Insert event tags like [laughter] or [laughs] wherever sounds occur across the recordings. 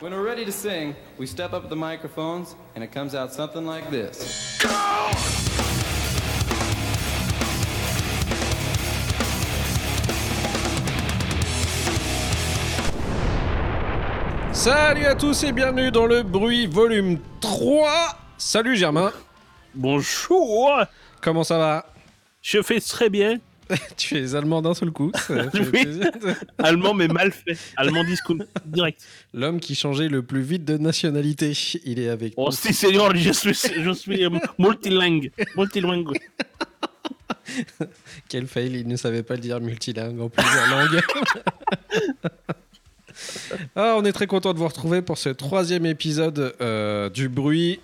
When we're ready to sing, we step up the microphones and it comes out something like this. Salut à tous et bienvenue dans le bruit volume 3. Salut Germain, Bonjour comment ça va? Je fais très bien. [laughs] Tu es allemand d'un seul coup. ça fait Oui. plaisir. [laughs] Allemand, mais mal fait. Allemand disco. Direct. L'homme qui changeait le plus vite de nationalité, il est avec Oh, nous. si, seigneur, je suis, je suis euh, multilingue. Multilingue. [laughs] Quel fail, il ne savait pas le dire multilingue en plusieurs langues. ah, on est très content de vous retrouver pour ce troisième épisode euh, du bruit.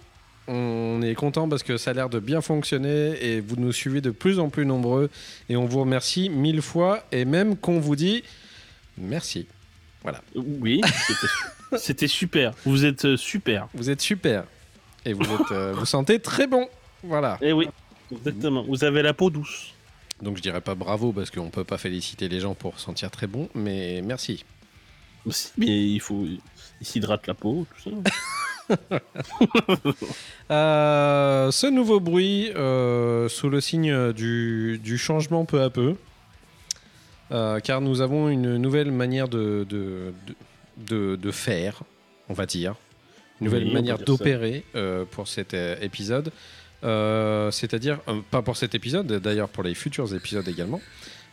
On est content parce que ça a l'air de bien fonctionner et vous nous suivez de plus en plus nombreux et on vous remercie mille fois et même qu'on vous dit merci. Oui, c'était- super. Vous êtes euh, super. Vous êtes super et vous êtes, euh, vous sentez très bon. Voilà. Eh oui, exactement. Vous avez la peau douce. Donc je dirais pas bravo parce qu'on peut pas féliciter les gens pour sentir très bon, mais merci. Mais il faut. Il s'hydrate la peau, tout ça. [laughs] [laughs] Euh, ce nouveau bruit, euh, sous le signe du, du changement peu à peu, euh, car nous avons une nouvelle manière de, de, de, de- de faire, on va dire, une nouvelle Oui, manière d'opérer pour cet épisode. C'est-à-dire, pas pour cet épisode, d'ailleurs pour les futurs épisodes également.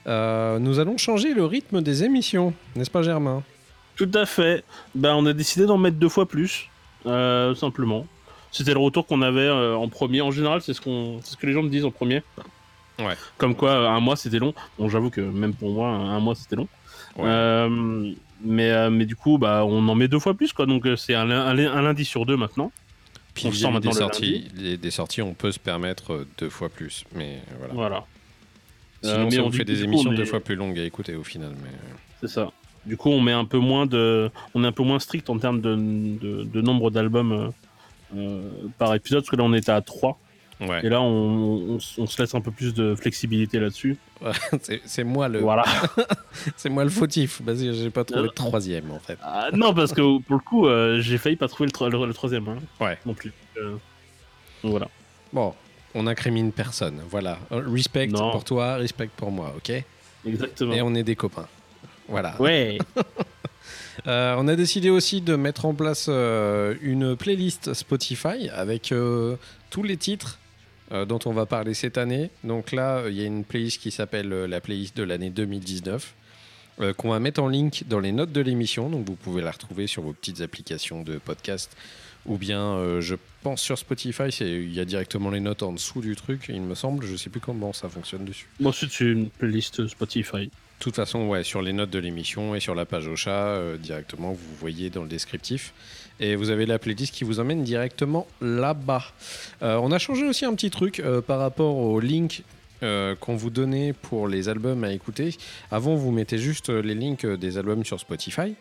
Nous allons changer le rythme des émissions, n'est-ce pas Germain? Tout à fait. Ben, on a décidé d'en mettre deux fois plus. Euh, simplement. C'était le retour qu'on avait euh, en premier. En général, c'est ce, qu'on, ce que les gens me disent en premier. Ouais. Comme quoi, euh, un mois c'était long. Bon, j'avoue que même pour moi, un mois c'était long. Ouais. Euh, mais, mais du coup, bah, on en met deux fois plus. Quoi. Donc c'est un, lundi sur deux maintenant. Puis On sort des maintenant le sorties, les- des sorties, on peut se permettre deux fois plus, mais voilà. Voilà. Sinon, mais on fait des émissions on deux fois plus longues à écouter au final. Mais... C'est ça. Du coup, on met un peu moins de, on est un peu moins strict en termes de, de, de nombre d'albums euh, euh, par épisode, parce que là on était à 3 Ouais, et là on, on, s- on se laisse un peu plus de flexibilité là-dessus. [laughs] c'est moi le, Voilà. [laughs] c'est moi le fautif parce que j'ai pas trouvé Euh, de troisième en fait. Ah, non, parce que pour le coup, euh, j'ai failli pas trouver le, tro- le- le troisième. hein, Ouais. Non plus. Euh, donc voilà. Bon, on incrimine personne. Voilà, Euh, respect Non. pour toi, respect pour moi, ok? Exactement. Et on est des copains. Voilà. Ouais. [laughs] Euh, on a décidé aussi de mettre en place euh, une playlist Spotify avec euh, tous les titres dont on va parler cette année. Donc là, il y a une playlist qui s'appelle la playlist de l'année 2019 euh, qu'on va mettre en link dans les notes de l'émission. Donc vous pouvez la retrouver sur vos petites applications de podcast ou bien, je pense sur Spotify, il y a directement les notes en dessous du truc, il me semble. Je sais plus comment ça fonctionne dessus. Bon, ensuite, c'est une playlist Spotify. De toute façon, ouais, sur les notes de l'émission et sur la page au chat, euh, directement, vous voyez dans le descriptif. Et vous avez la playlist qui vous emmène directement là-bas. Euh, on a changé aussi un petit truc euh, par rapport au link qu'on vous donnait pour les albums à écouter. Avant, vous mettez juste les links des albums sur Spotify.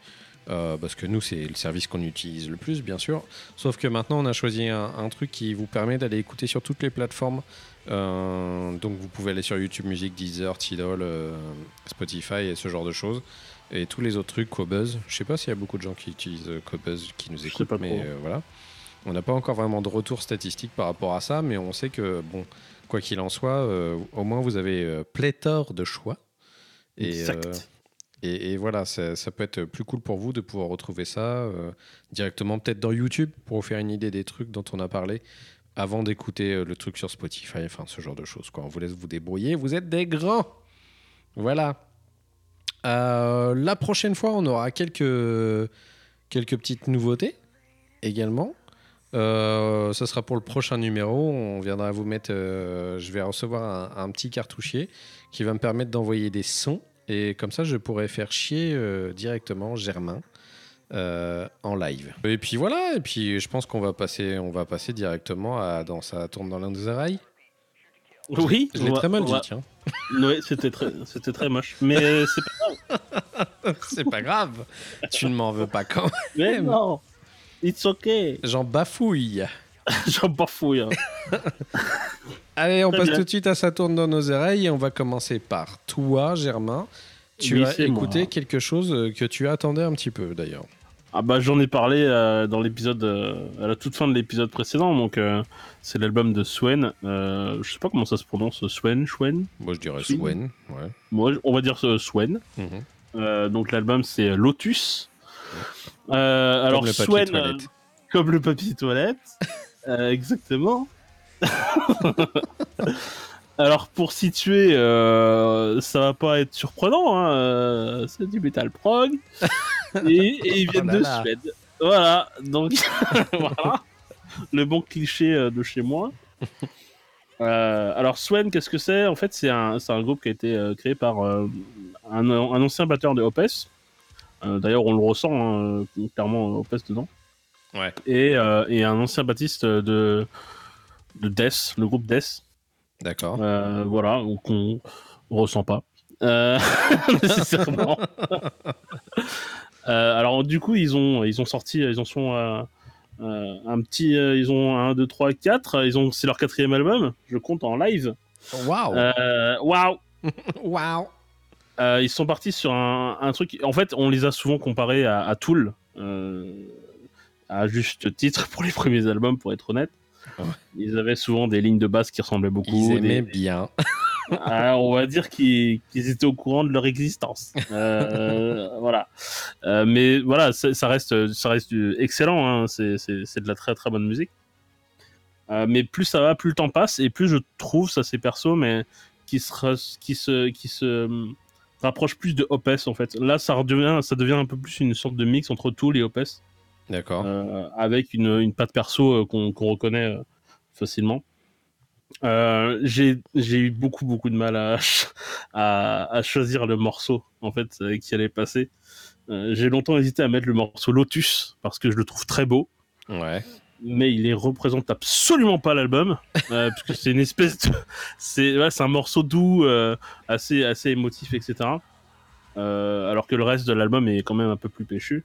Euh, parce que nous, c'est le service qu'on utilise le plus, bien sûr. Sauf que maintenant, on a choisi un, un truc qui vous permet d'aller écouter sur toutes les plateformes. Euh, donc, vous pouvez aller sur YouTube Music, Deezer, Tidal, euh, Spotify et ce genre de choses. Et tous les autres trucs, Cobuzz. Je sais pas s'il y a beaucoup de gens qui utilisent Cobuzz qui nous écoutent, pas mais voilà. On n'a pas encore vraiment de retour statistique par rapport à ça, mais on sait que, bon, quoi qu'il en soit, au moins vous avez pléthore de choix. Et, Exact. Et, voilà, ça, ça peut être plus cool pour vous de pouvoir retrouver ça euh, directement, peut-être dans YouTube, pour vous faire une idée des trucs dont on a parlé, avant d'écouter euh, le truc sur Spotify, enfin ce genre de choses. On vous laisse vous débrouiller, vous êtes des grands. Voilà. Euh, la prochaine fois, on aura quelques, quelques petites nouveautés également. Euh, ce sera pour le prochain numéro. On viendra vous mettre. je vais recevoir un, un petit cartouchier qui va me permettre d'envoyer des sons. Et comme ça, je pourrais faire chier euh, directement Germain euh, en live. Et puis voilà. Et puis je pense qu'on va passer, on va passer directement à dans ça tourne dans l'un des oreilles. Oui. Je l'ai très mal dit, va- tiens. [laughs] Ouais, c'était très, c'était très moche. Mais euh, c'est pas [laughs] C'est pas grave. tu ne m'en veux pas quand même. Mais non. It's okay. J'en bafouille. [laughs] J'en bafouille. hein. [laughs] Allez, on Très passe bien. tout de suite à Ça tourne dans nos oreilles et on va commencer par toi, Germain. Tu Oui, as écouté moi. quelque chose euh, que tu attendais un petit peu d'ailleurs. Ah bah j'en ai parlé euh, dans l'épisode, euh, à la toute fin de l'épisode précédent, donc euh, c'est l'album de Swen. Je sais pas comment ça se prononce, Swen, Swen? Moi, je dirais Swen. Swen. Ouais. Moi, on va dire Swen. Mhm. Donc l'album c'est Lotus. Alors Comme le papier Swen, toilette. comme le papier toilette, [laughs] Euh, exactement. [laughs] alors pour situer, euh, ça va pas être surprenant, hein, euh, c'est du metal prog [laughs] et, et ils viennent Oh là de là. Suède. Voilà, donc [laughs] voilà le bon cliché euh, de chez moi. Euh, alors Swen, qu'est-ce que c'est? En fait, c'est un, un groupe qui a été créé par un, un ancien batteur de Opes. Euh, D'ailleurs, on le ressent hein, clairement Opes dedans. Ouais. Et, euh, et un ancien bassiste de, de Death, le groupe Death. D'accord. Euh, voilà, ou qu'on ressent pas. Euh, [laughs] nécessairement. [laughs] Euh, alors du coup, ils ont, ils ont sorti, ils en sont euh, un petit, euh, ils ont 1, 2, 3, 4, ils ont, c'est leur quatrième album, je compte en live. Waouh Waouh [laughs] Waouh Ils sont partis sur un, un truc, en fait, on les a souvent comparés à, à Tool, euh, à juste titre pour les premiers albums, pour être honnête. Ouais. Ils avaient souvent des lignes de basse qui ressemblaient beaucoup. Ils des- aimaient bien. [laughs] Ah, on va dire qu'ils étaient au courant de leur existence. Euh, [laughs] voilà. Euh, mais voilà, ça reste, ça reste excellent. hein. C'est de la très très bonne musique. Euh, mais plus ça va, plus le temps passe, et plus je trouve, ça c'est perso, mais qui se, ras- qui se, qui se rapproche plus de Opes en fait. Là, ça redevient, ça devient un peu plus une sorte de mix entre Tool et Opes, D'accord. euh, avec une, une patte perso euh, qu'on qu'on reconnaît euh, facilement. Euh, j'ai eu beaucoup beaucoup de mal à, [laughs] à, à choisir le morceau en fait qui allait passer. Euh, j'ai longtemps hésité à mettre le morceau Lotus parce que je le trouve très beau, Ouais. mais il ne représente absolument pas l'album euh, [laughs] c'est une espèce de c'est ouais, un morceau doux, assez assez émotif etc. Alors que le reste de l'album est quand même un peu plus péchu.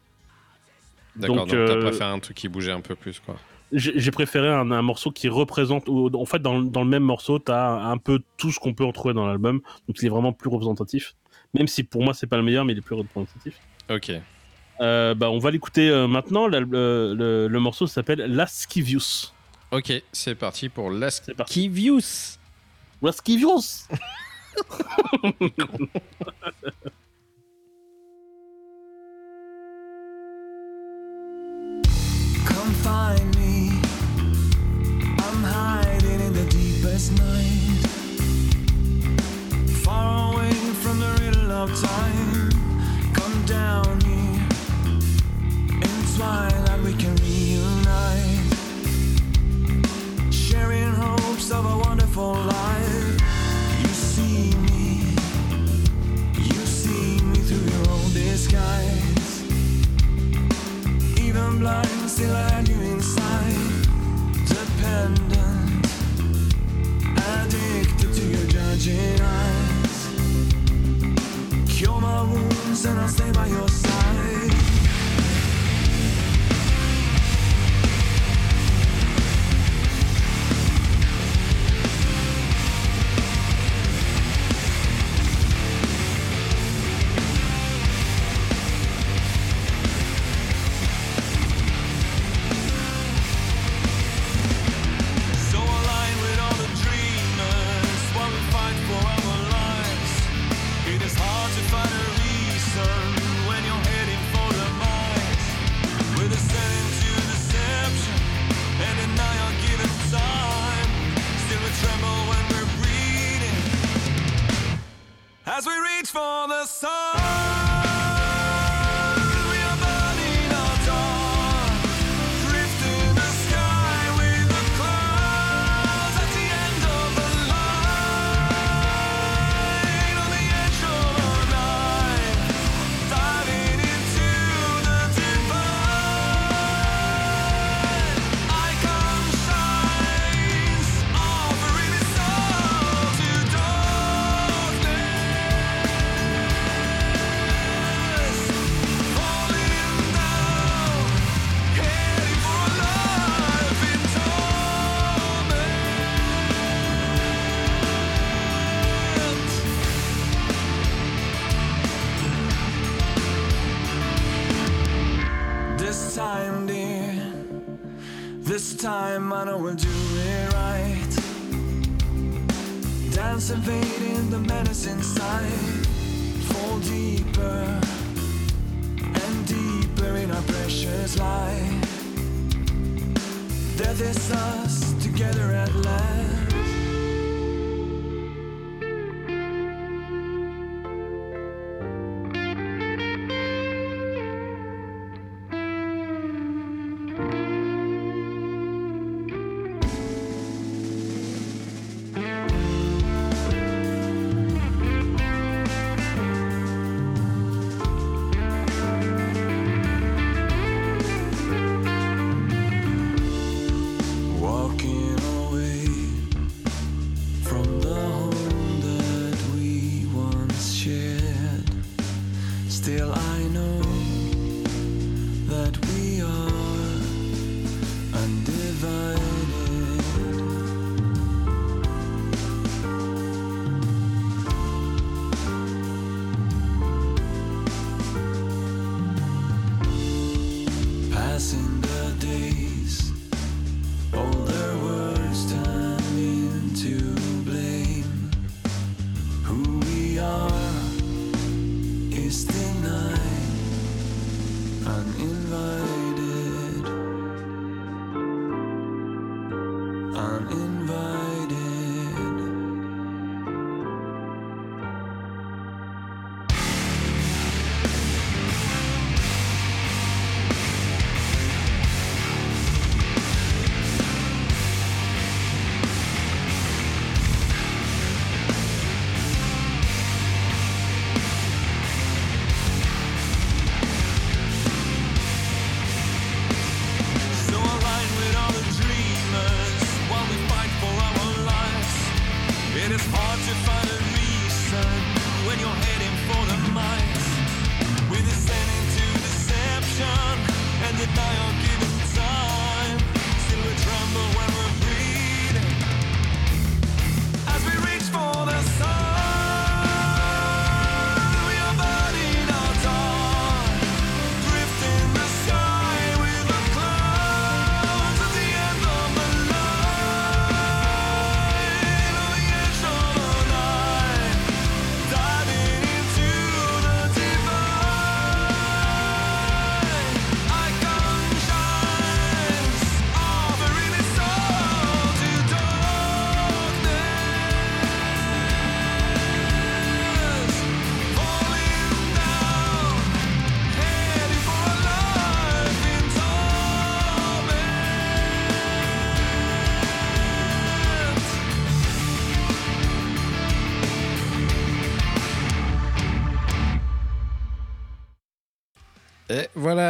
D'accord. Donc, Donc, t'as euh, préféré un truc qui bougeait un peu plus, quoi. J'ai préféré un, un morceau qui représente. ou- En fait, dans, dans le même morceau, t'as un peu tout ce qu'on peut en trouver dans l'album. Donc, il est vraiment plus représentatif. Même si pour moi, c'est pas le meilleur, mais il est plus représentatif. Ok. Euh, bah, on va l'écouter euh, maintenant. Le, le morceau s'appelle Lascivius. Ok, c'est parti pour C'est parti. [laughs] [laughs] find me. I'm hiding in the deepest night. Far away from the riddle of time. Come down here. In twilight we can reunite. Sharing hopes of a wonderful life. You see me. You see me through your own disguise. Even blind, still I you inside. Dependent, addicted to your judging eyes. Cure my wounds and I'll stay by your side.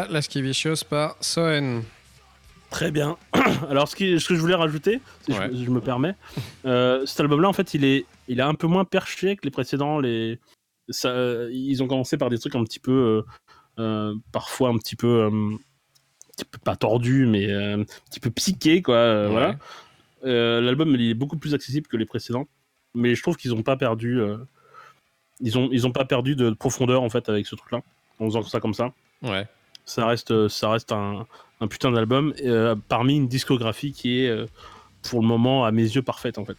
Et voilà, la Skivicious par Soen. Très bien. [clears throat] Alors, ce, qui- ce que je voulais rajouter, si je- Ouais. je, me permets, euh, cet album-là, en fait, il est, il est un peu moins perché que les précédents. Les, ça, euh, ils ont commencé par des trucs un petit peu, euh, parfois un petit peu, euh, un petit peu pas tordu, mais un petit peu psyché, quoi. Ouais. Voilà. L'album, il est beaucoup plus accessible que les précédents, mais je trouve qu'ils ont pas perdu, ils ont, ils ont pas perdu de profondeur en fait avec ce truc-là, en faisant ça comme ça Ouais. Ça reste, ça reste un, un putain d'album euh, parmi une discographie qui est, euh, pour le moment, à mes yeux, parfaite en fait.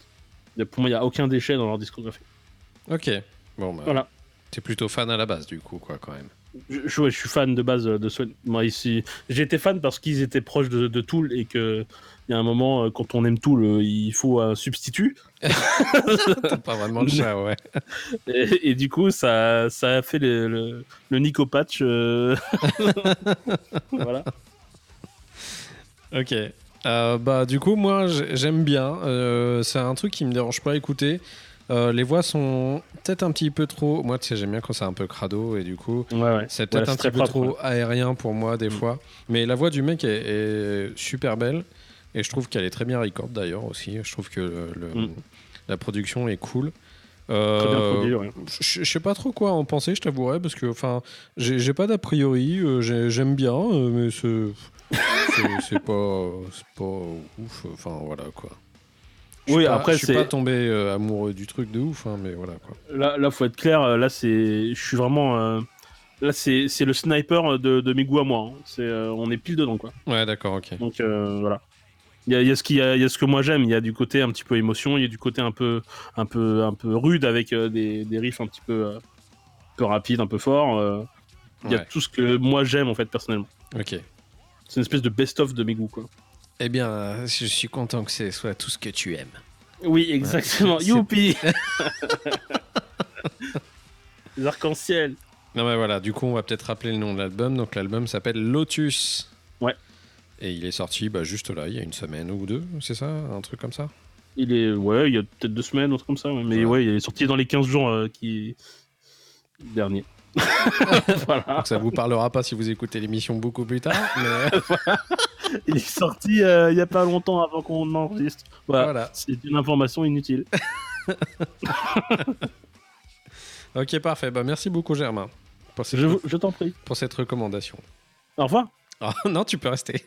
Pour moi, il n'y a aucun déchet dans leur discographie. Ok. Bon, bah, Voilà. t'es plutôt fan à la base, du coup, quoi, quand même. Je, je- ouais, je suis fan de base de Swan. Moi, ici, été fan parce qu'ils étaient proches de, de Tool et que il y a un moment, euh, quand on aime Tool, euh, il faut un substitut. [laughs] Pas vraiment le chat, ouais. [laughs] Et, et du coup, ça, ça a fait le, le, le Nico Patch. euh, [laughs] voilà. Ok. Euh, bah du coup moi j'ai- j'aime bien. Euh, c'est un truc qui me dérange pas à écouter. Euh, les voix sont peut-être un petit peu trop. Moi tu sais j'aime bien quand c'est un peu crado et du coup Ouais, ouais. c'est peut-être Ouais, un petit peu propre, trop aérien pour moi des Mm. fois. Mais la voix du mec est, est super belle et je trouve qu'elle est très bien record d'ailleurs aussi. Je trouve que le- Mm. la production est cool. Euh, ouais. je sais pas trop quoi en penser, je t'avouerai, parce que enfin, j'ai pas d'a priori, euh, j'ai- j'aime bien, euh, mais c'est [laughs] pas, c'est pas ouf. Enfin voilà quoi. Je Oui, pas- après, je suis pas tombé euh, amoureux du truc de ouf, hein, mais voilà quoi. Là, là, faut être clair. euh, Là, c'est, je suis vraiment. euh, Là, c'est, c'est le sniper de, de mes goûts à moi. hein. C'est, euh, on est pile dedans, quoi. Ouais, d'accord, ok. Donc euh, voilà. Il y a, y ce qui, il y a ce que moi j'aime. Il y a du côté un petit peu émotion, il y a du côté un peu, un peu, un peu rude avec euh, des, des riffs un petit peu, euh, peu rapides, un peu forts. euh. Il y a Ouais. tout ce que moi j'aime en fait personnellement. Ok. C'est une espèce de best-of de mes goûts quoi. Eh bien, je suis content que ce soit tout ce que tu aimes. Oui, exactement. [laughs] Youpi [laughs] Les arcs-en-ciel. Non mais voilà, du coup on va peut-être rappeler le nom de l'album. Donc l'album s'appelle Lotus. Ouais. Et il est sorti bah, juste là, il y a une semaine ou deux, c'est ça Un truc comme ça? Il est, ouais, il y a peut-être deux semaines, un truc comme ça. ouais. Mais Voilà. ouais, il est sorti dans les 15 jours euh, qui dernier. [laughs] voilà. Donc ça vous parlera pas si vous écoutez l'émission beaucoup plus tard. [laughs] Mais Il est sorti euh, il y a pas longtemps avant qu'on enregistre. Voilà. voilà. C'est une information inutile. [laughs] Ok, parfait. Bah, merci beaucoup Germain pour cette, Je, t'en prie. pour cette recommandation. Au revoir. Ah, non, tu peux rester.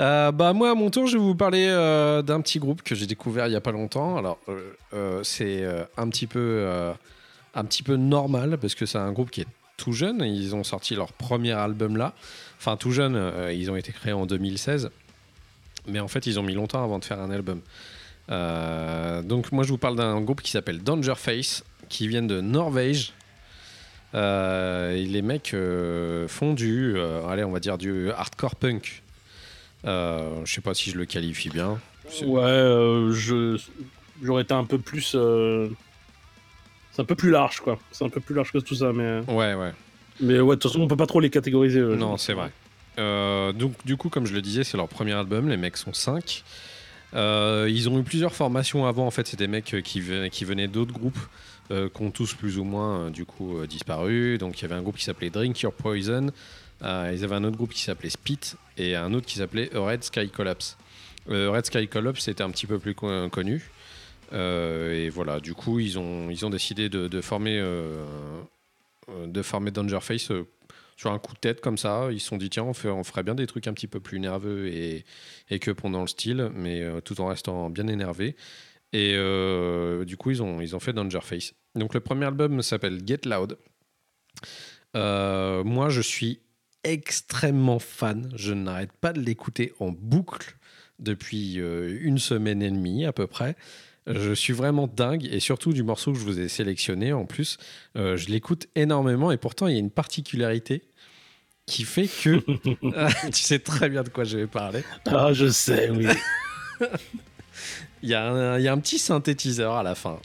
Euh, bah moi à mon tour je vais vous parler euh, d'un petit groupe que j'ai découvert il y a pas longtemps alors euh, euh, c'est euh, un petit peu euh, un petit peu normal parce que c'est un groupe qui est tout jeune ils ont sorti leur premier album là enfin tout jeune euh, ils ont été créés en 2016 mais en fait ils ont mis longtemps avant de faire un album Euh, donc moi je vous parle d'un groupe qui s'appelle Danger Face qui viennent de Norvège euh, les mecs font du, on va dire du hardcore punk. Je sais pas si je le qualifie bien. Ouais, je j'aurais été un peu plus. Euh, C'est un peu plus large, quoi. C'est un peu plus large que tout ça, mais. Ouais, ouais. Mais ouais, de toute façon, on peut pas trop les catégoriser. euh, Non, c'est vrai. Euh, donc, du coup, comme je le disais, c'est leur premier album. Les mecs sont 5. ils ont eu plusieurs formations avant. En fait, c'est des mecs euh, qui, venaient- qui venaient d'autres groupes euh, qui ont tous plus ou moins euh, du coup euh, disparu. Donc, il y avait un groupe qui s'appelait Drink Your Poison. Euh, ils avaient un autre groupe qui s'appelait Spit et un autre qui s'appelait Red Sky Collapse. Euh, Red Sky Collapse, c'était un petit peu plus co- connu. Euh, et voilà, du coup, ils ont, ils ont décidé de, former, euh, euh, de former Danger Face euh, sur un coup de tête comme ça. Ils se sont dit, tiens, on, ferait bien des trucs un petit peu plus nerveux et, et que pendant le style, mais euh, tout en restant bien énervé. Et euh, du coup, ils ont, ils ont fait Danger Face. Donc, le premier album s'appelle Get Loud. Euh, moi, je suis extrêmement fan. Je n'arrête pas de l'écouter en boucle depuis euh, une semaine et demie à peu près. Je suis vraiment dingue et surtout du morceau que je vous ai sélectionné en plus, euh, je l'écoute énormément et pourtant il y a une particularité qui fait que [laughs] [laughs] tu sais très bien de quoi je vais parler. Ah, je sais, oui. [laughs] Il y, a un, il y a un petit synthétiseur à la fin.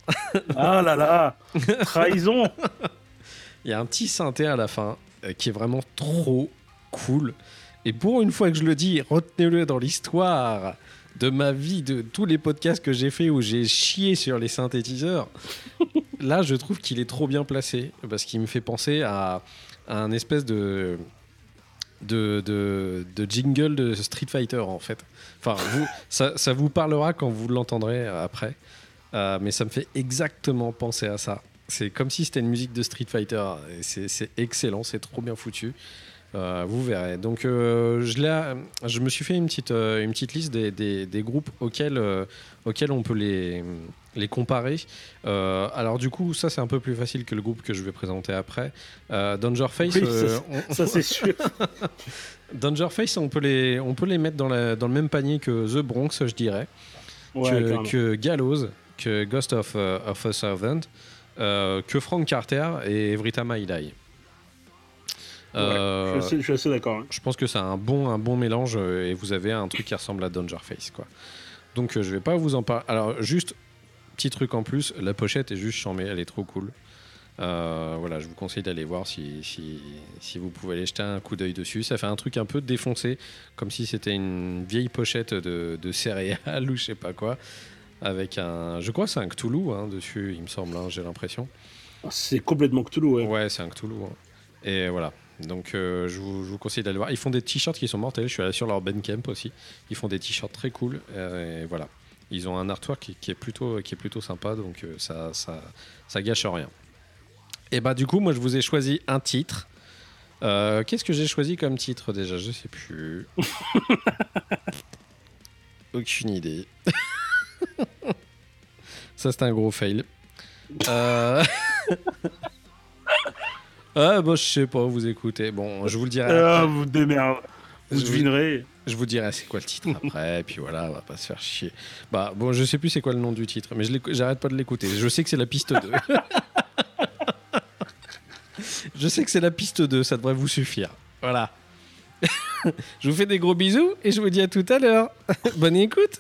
ah là là Trahison Il y a un petit synthé à la fin euh, qui est vraiment trop cool. Et pour une fois que je le dis, retenez-le dans l'histoire de ma vie, de tous les podcasts que j'ai fait où j'ai chié sur les synthétiseurs. [laughs] Là, je trouve qu'il est trop bien placé parce qu'il me fait penser à, à un espèce de, de, de, de jingle de Street Fighter en fait. Enfin, vous, [laughs] ça, ça vous parlera quand vous l'entendrez après. Euh, mais ça me fait exactement penser à ça. C'est comme si c'était une musique de Street Fighter. C'est excellent, c'est trop bien foutu. Euh, vous verrez. Donc, euh, je, me suis fait une petite, euh, une petite liste des, des- des groupes auxquels, auxquels on peut les, les comparer. Alors, du coup, ça, c'est un peu plus facile que le groupe que je vais présenter après. Euh, Danger Face, Oui, ça, on- Ça, c'est sûr. [laughs] Danger Face, on peut les, on peut les mettre dans, la- dans le même panier que The Bronx, je dirais Ouais, que, que Gallows, que Ghost of, of a Servant, que Frank Carter et Every Time I Die. Euh, Je suis assez- d'accord. hein. je pense que c'est un bon, un bon mélange euh, et vous avez un truc qui ressemble à Danger Face. Quoi. Donc euh, je vais pas vous en parler. Alors juste, petit truc en plus, la pochette est juste chambée, elle est trop cool. Euh, voilà, je vous conseille d'aller voir si, si, si vous pouvez aller jeter un coup d'œil dessus. Ça fait un truc un peu défoncé, comme si c'était une vieille pochette de, de céréales [laughs] ou je sais pas quoi. Avec un. Je crois que c'est un Cthulhu hein, dessus, il me semble, hein, j'ai l'impression. C'est complètement Cthulhu, ouais. Ouais, c'est un Cthulhu. hein. Et voilà. Donc, euh, je, vous, je vous conseille d'aller voir. Ils font des t-shirts qui sont mortels. Je suis allé sur leur Bandcamp aussi. Ils font des t-shirts très cool. Euh, et voilà. Ils ont un artwork qui, qui est, plutôt, qui est plutôt sympa. Donc, euh, ça, ça, ça gâche rien. Et bah, du coup, moi, je vous ai choisi un titre. Euh, Qu'est-ce que j'ai choisi comme titre déjà? Je sais plus. [laughs] Aucune idée. [laughs] ça, c'est un gros fail. Euh... [laughs] Ah, bah, je sais pas, vous écoutez. Bon, je vous le dirai. Ah, après. vous démerdez. Vous Je- devinerez. Je vous dirai c'est quoi le titre après, et puis voilà, on va pas se faire chier. Bah bon, je sais plus c'est quoi le nom du titre, mais j'arrête pas de l'écouter. Je sais que c'est la piste 2. [laughs] je sais que c'est la piste 2, ça devrait vous suffire. Voilà. [laughs] je vous fais des gros bisous et je vous dis à tout à l'heure. [laughs] Bonne écoute.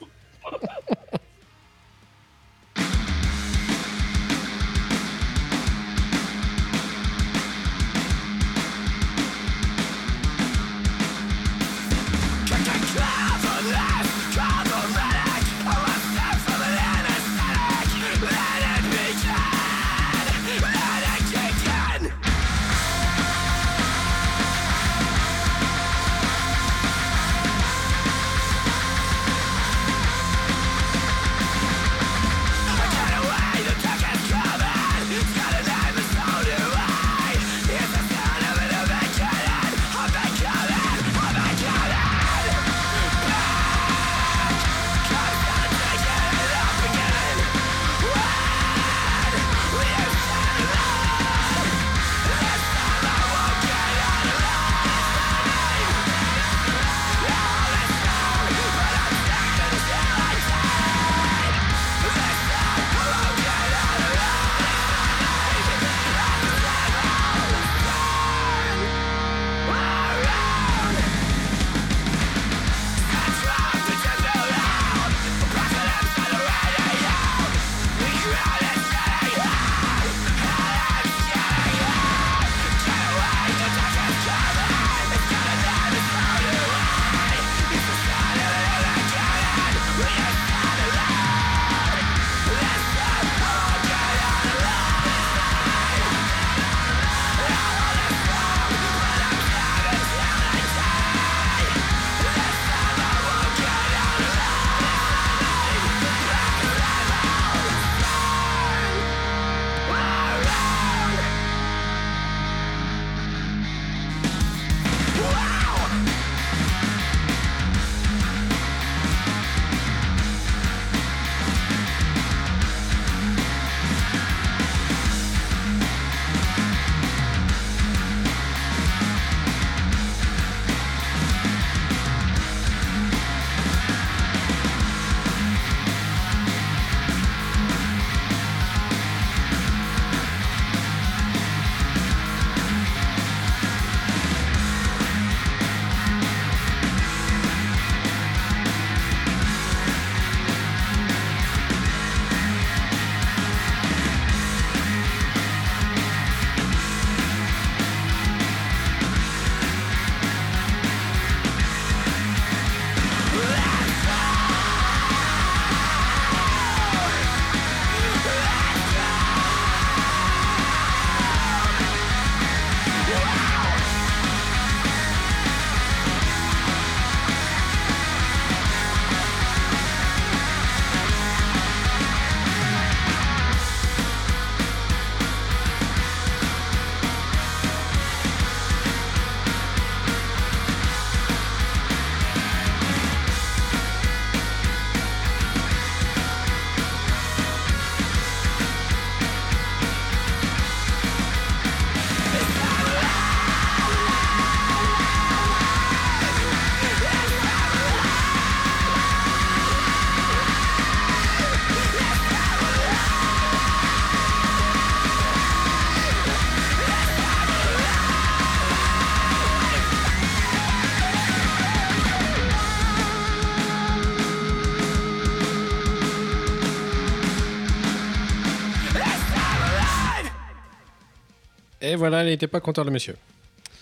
Et voilà, il n'était pas content le monsieur.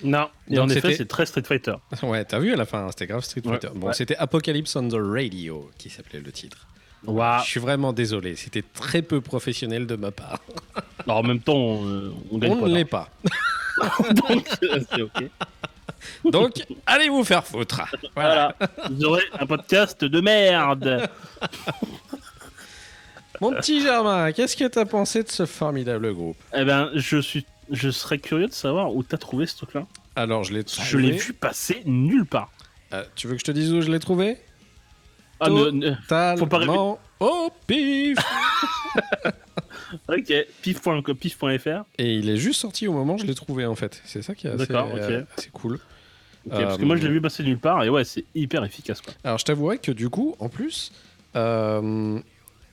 Non, et Donc en effet, c'est très Street Fighter. Ouais, t'as vu à la fin, hein, c'était grave Street Ouais, Fighter. Bon, ouais. c'était Apocalypse on the Radio qui s'appelait le titre. Waouh. Je suis vraiment désolé, c'était très peu professionnel de ma part. [laughs] Alors, en même temps, on, on gagne On pas ne l'est pas. [laughs] Donc, euh, c'est ok. [laughs] Donc, allez vous faire foutre. Voilà. Voilà. Vous aurez un podcast de merde. Mon petit Germain, qu'est-ce que t'as pensé de ce formidable groupe? Eh ben, je suis, je serais curieux de savoir où t'as trouvé ce truc-là. Alors, je l'ai trouvé. Je l'ai vu passer nulle part. Euh, tu veux que je te dise où je l'ai trouvé? Ah, ne- ne- Faut pas Totalement au pif [laughs] ok, pif.fr. Pif Et il est juste sorti au moment où je l'ai trouvé en fait. C'est ça qui est assez, D'accord, ok. euh, assez cool. Ok, Parce que moi, je l'ai vu passer nulle part et ouais, c'est hyper efficace. Quoi. Alors, je t'avouerais que du coup, en plus, euh,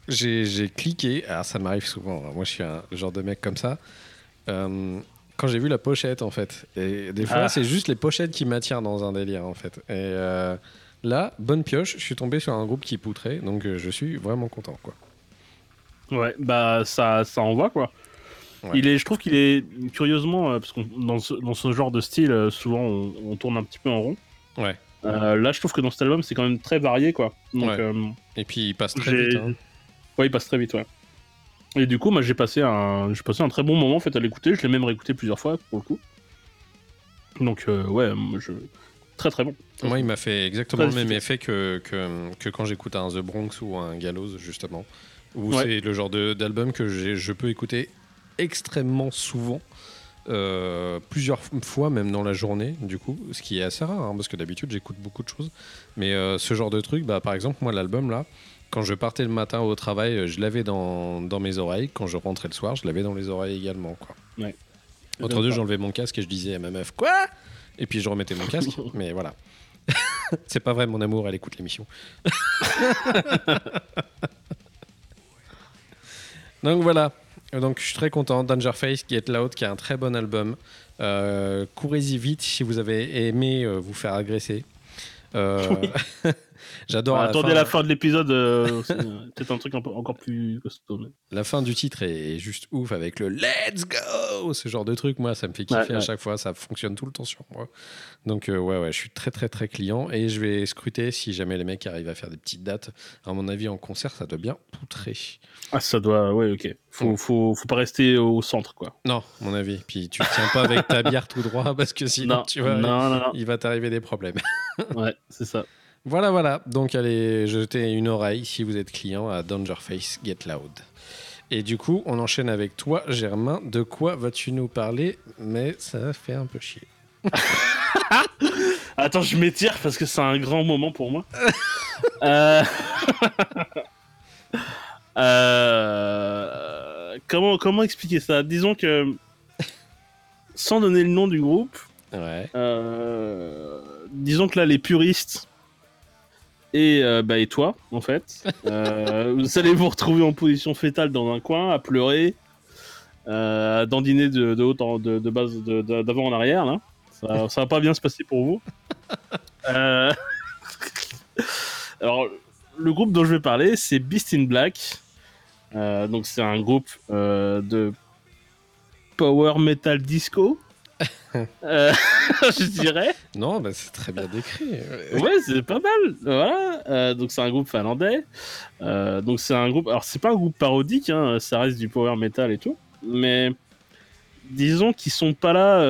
j'ai cliqué. Alors, ça m'arrive souvent. hein. Moi, je suis un genre de mec comme ça. Euh, quand j'ai vu la pochette, en fait. Et des fois, Ah. c'est juste les pochettes qui m'attirent dans un délire, en fait. Et euh, là, bonne pioche, je suis tombé sur un groupe qui poutrait. Donc, euh, je suis vraiment content, quoi. Ouais, bah ça, ça envoie quoi. Ouais. Il est, je trouve qu'il est curieusement, euh, parce que dans ce, dans ce genre de style, souvent on, on tourne un petit peu en rond. Ouais. Là, je trouve que dans cet album, c'est quand même très varié quoi. Donc, Ouais. Et puis, il passe très vite. hein. ouais, il passe très vite, ouais. Et du coup, moi, j'ai passé un, j'ai passé un très bon moment en fait à l'écouter. Je l'ai même réécouté plusieurs fois pour le coup. Donc, euh, ouais, je très très bon. Moi, il m'a fait exactement Très le même effet que, que, que quand j'écoute un The Bronx ou un Gallows, justement. Où Ouais. c'est le genre d'album que je peux écouter extrêmement souvent, euh, plusieurs fois, même dans la journée, du coup, ce qui est assez rare, hein, parce que d'habitude, j'écoute beaucoup de choses. Mais euh, ce genre de truc, bah, par exemple, moi, l'album, là, quand je partais le matin au travail, euh, je l'avais dans, dans mes oreilles. Quand je rentrais le soir, je l'avais dans les oreilles également. Quoi. Ouais. Entre deux, j'enlevais mon casque et je disais à ma meuf Quoi? Et puis je remettais mon casque. [laughs] mais voilà. [laughs] C'est pas vrai, mon amour, elle écoute l'émission. [laughs] Donc voilà. Donc je suis très content. Dangerface, Get Loud, qui est un très bon album. Euh, Courez-y vite si vous avez aimé euh, vous faire agresser. Euh, J'adore. La attendez fin- la fin de l'épisode, euh, c'est, peut-être un truc un peu- encore plus costaud. mais- La fin du titre est juste ouf avec le Let's go Ce genre de truc, moi, ça me fait kiffer Ouais, à ouais. chaque fois, ça fonctionne tout le temps sur moi. Donc, euh, ouais, ouais, je suis très, très, très client et je vais scruter si jamais les mecs arrivent à faire des petites dates. À mon avis, en concert, ça doit bien poutrer. Ah, ça doit, ouais, ok. Faut, Mm. faut, faut pas rester au centre, quoi. Non, mon avis. Puis tu tiens pas avec ta bière tout droit [laughs] parce que sinon, non, tu vois, non, non, il va t'arriver des problèmes. ouais, c'est ça. Voilà, voilà. Donc, allez jeter une oreille si vous êtes client à Dangerface Get Loud. Et du coup, on enchaîne avec toi, Germain. De quoi vas-tu nous parler? Mais ça fait un peu chier. [laughs] Attends, je m'étire parce que c'est un grand moment pour moi. [laughs] Euh, [laughs] euh, Comment, comment expliquer ça? Disons que, sans donner le nom du groupe, Ouais. euh, disons que là, les puristes et, euh, bah, et toi, en fait, [laughs] euh, vous allez vous retrouver en position fétale dans un coin, à pleurer, euh, à dandiner de, de haut en, de, de base, d'avant en arrière, là. Ça, [laughs] ça va pas bien se passer pour vous. [laughs] Alors, le groupe dont je vais parler, c'est Beast in Black. Donc, c'est un groupe de power metal disco. [laughs] Euh, [laughs] je dirais. Non, bah, c'est très bien décrit. Ouais, c'est pas mal. Voilà. Euh, donc c'est un groupe finlandais. Euh, donc c'est un groupe. Alors c'est pas un groupe parodique, hein, ça reste du power metal et tout. Mais disons qu'ils sont pas là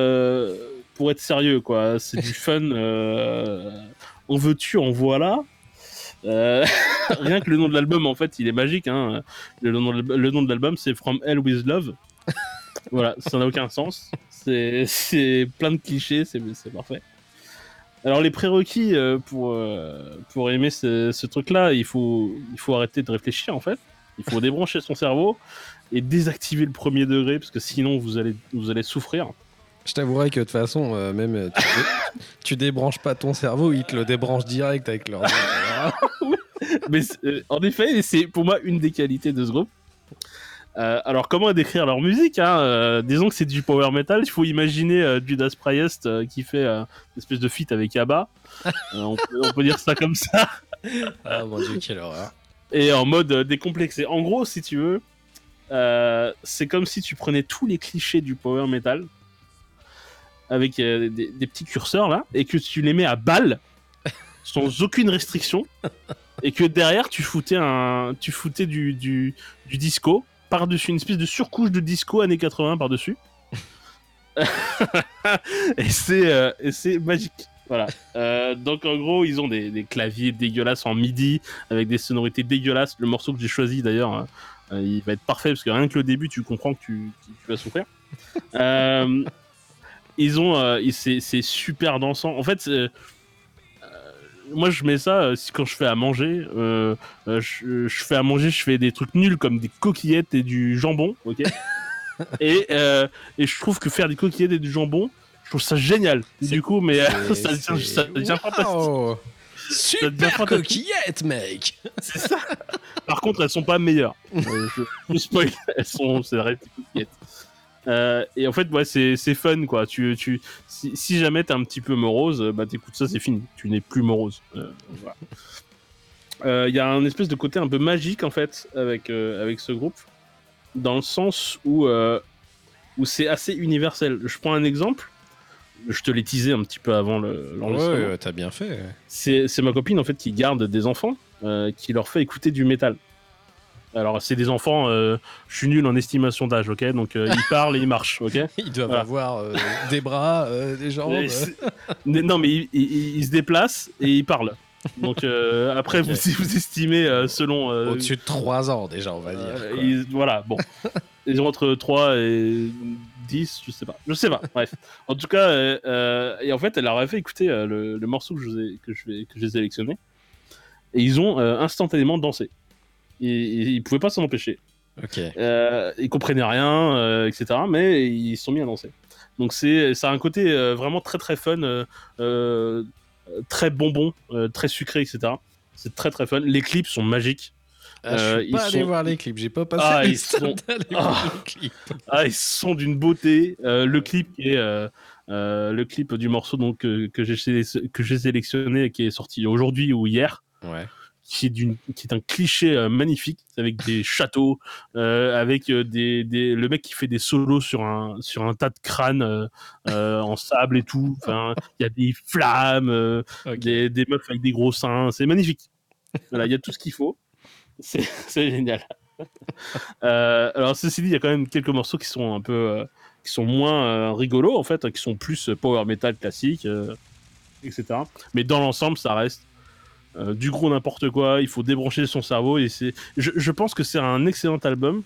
pour être sérieux, quoi. C'est du [laughs] fun. On veut tu, en voilà. Euh, rien que le nom de l'album, en fait, il est magique. Hein. Le nom de l'album, c'est From Hell with Love. Voilà, ça n'a aucun sens. C'est plein de clichés, c'est parfait. Alors les prérequis euh, pour, euh, pour aimer ce, ce truc-là, il faut, il faut arrêter de réfléchir en fait. Il faut [laughs] débrancher son cerveau et désactiver le premier degré parce que sinon vous allez, vous allez souffrir. Je t'avouerai que de toute façon, euh, même tu, dé- [laughs] tu débranches pas ton cerveau, il te le débranche direct avec leur. [laughs] Mais euh, en effet, c'est pour moi une des qualités de ce groupe. Euh, alors comment décrire leur musique hein Euh, Disons que c'est du power metal. Il faut imaginer euh, Judas Priest qui fait une espèce de feat avec ABBA. On, peut, on peut dire ça comme ça. [laughs] ah mon dieu, quelle horreur. et en mode décomplexé. En gros, si tu veux, c'est comme si tu prenais tous les clichés du power metal avec des, des petits curseurs là et que tu les mets à balle [laughs] sans aucune restriction et que derrière tu foutais un tu foutais du, du, du disco par dessus une espèce de surcouche de disco années 80 par dessus et c'est euh, magique voilà Euh, donc en gros ils ont des, des claviers dégueulasses en midi avec des sonorités dégueulasses. Le morceau que j'ai choisi d'ailleurs, hein, euh, il va être parfait parce que rien que le début, tu comprends que tu, vas souffrir. [laughs] Euh, ils ont, c'est super dansant. En fait, moi je mets ça euh, quand je fais à manger. euh, euh, je, je fais à manger, je fais des trucs nuls comme des coquillettes et du jambon, ok. [laughs] et, euh, et je trouve que faire des coquillettes et du jambon, Je trouve ça génial. Du coup, mais ça devient, ça devient fantastique. Waouh devient Super fantastique. coquillette, mec C'est ça. Par contre, elles sont pas meilleures. [laughs] Je, je spoil, elles sont, c'est vrai, petites coquillettes. Euh, et en fait, ouais, c'est, fun, quoi. Tu, tu, si, si jamais t'es un petit peu morose, bah t'écoutes ça, c'est fini. Tu n'es plus morose. Euh, voilà. Euh, Il y a un espèce de côté un peu magique, en fait, avec, avec ce groupe, dans le sens où, où c'est assez universel. Je prends un exemple. Je te l'ai teasé un petit peu avant le, Ouais, l'enregistrement ouais, t'as bien fait. c'est ma copine en fait qui garde des enfants qui leur fait écouter du métal. Alors c'est des enfants, euh, je suis nul en estimation d'âge, ok? Donc euh, ils parlent et ils marchent, ok? [laughs] Ils doivent Voilà. avoir euh, des bras, des jambes. Non mais ils, ils- ils se déplacent et ils parlent. Donc après vous, si vous estimez selon... Au-dessus de 3 ans déjà, on va dire. ils- voilà, bon. [laughs] Ils ont entre 3 et 10, je sais pas. Je sais pas, bref. En tout cas, et en fait, elle leur a fait écouter le, le morceau que je, vous ai- que, je vais, que j'ai sélectionné. Et ils ont instantanément dansé. Ils pouvaient pas s'en empêcher. Ok. Euh, ils comprenaient rien, euh, etc. Mais ils se sont mis à danser. Donc c'est, ça a un côté euh, vraiment très très fun, euh, très bonbon, très sucré, etc. C'est très très fun. Les clips sont magiques. Ah, je suis pas allé sont- voir les clips, j'ai pas passé Ah, ils sont- Ah. clips. Ah, ils sont d'une beauté. Le clip qui est le clip du morceau donc que j'ai que j'ai sélectionné et qui est sorti aujourd'hui ou hier, Ouais. Qui est d'une qui est un cliché euh, magnifique avec des [laughs] châteaux, euh, avec euh, des, des le mec qui fait des solos sur un sur un tas de crânes en sable et tout. Enfin, il y a des flammes, des, des meufs avec des gros seins. C'est magnifique. Voilà, il y a tout ce qu'il faut. C'est [laughs] c'est génial. Alors ceci dit, il y a quand même quelques morceaux qui sont un peu, qui sont moins euh, rigolos en fait, hein, qui sont plus power metal classique, euh, etc. Mais dans l'ensemble, ça reste euh, du gros n'importe quoi. Il faut débrancher son cerveau et c'est. Je, je pense que c'est un excellent album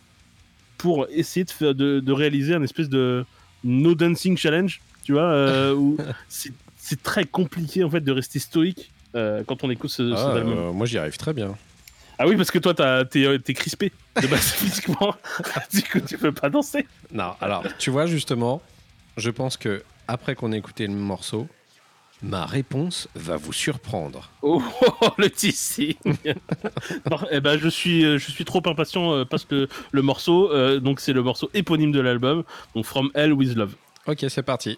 pour essayer de, faire, de, de réaliser un espèce de no dancing challenge, tu vois, euh, où [laughs] c'est c'est très compliqué en fait de rester stoïque euh, quand on écoute ce, cet Ah, album. moi j'y arrive très bien. Ah oui, parce que toi, t'as- t'es t'es crispé de base [laughs] physiquement. [laughs] du coup, tu peux pas danser. Non, alors tu vois justement, je pense que après qu'on ait écouté le morceau, ma réponse va vous surprendre. Oh, le teasing. [laughs] Non, eh ben, je suis, euh, je suis trop impatient euh, parce que le morceau, euh, donc c'est le morceau éponyme de l'album, donc From Hell with Love. Ok, c'est parti.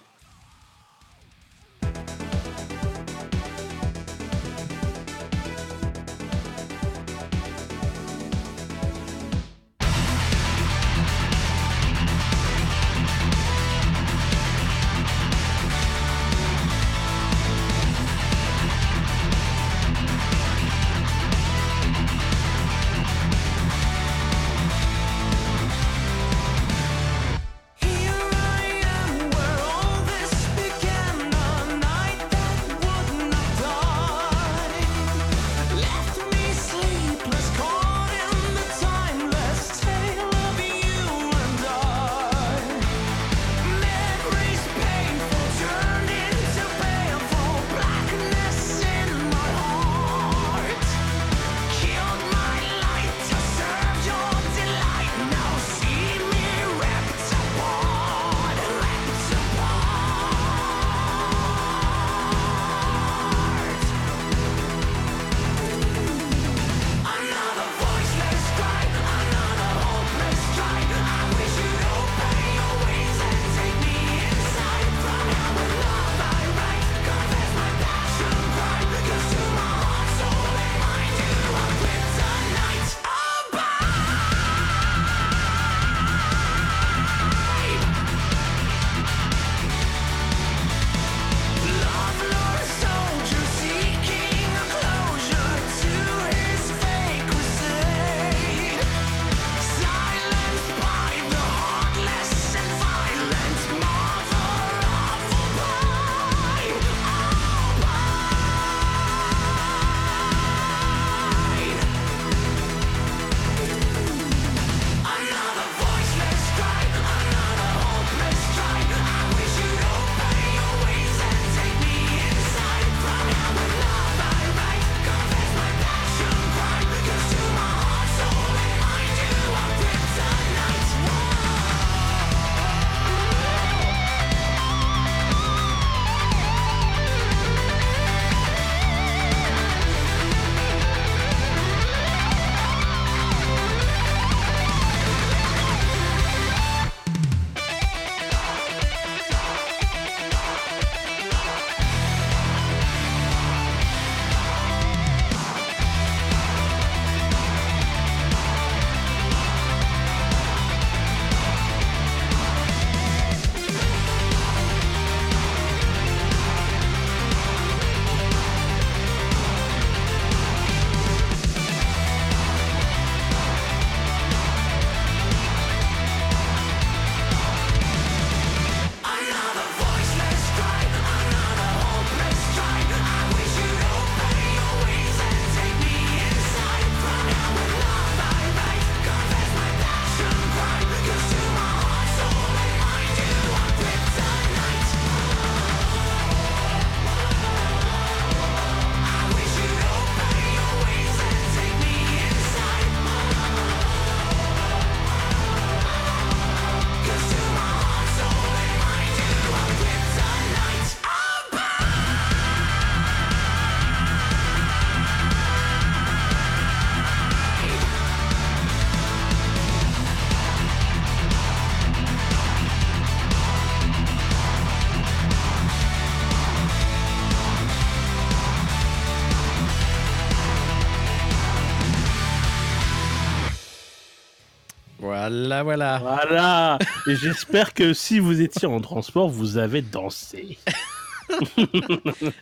Voilà, voilà. Voilà. Et j'espère que si vous étiez en transport, vous avez dansé.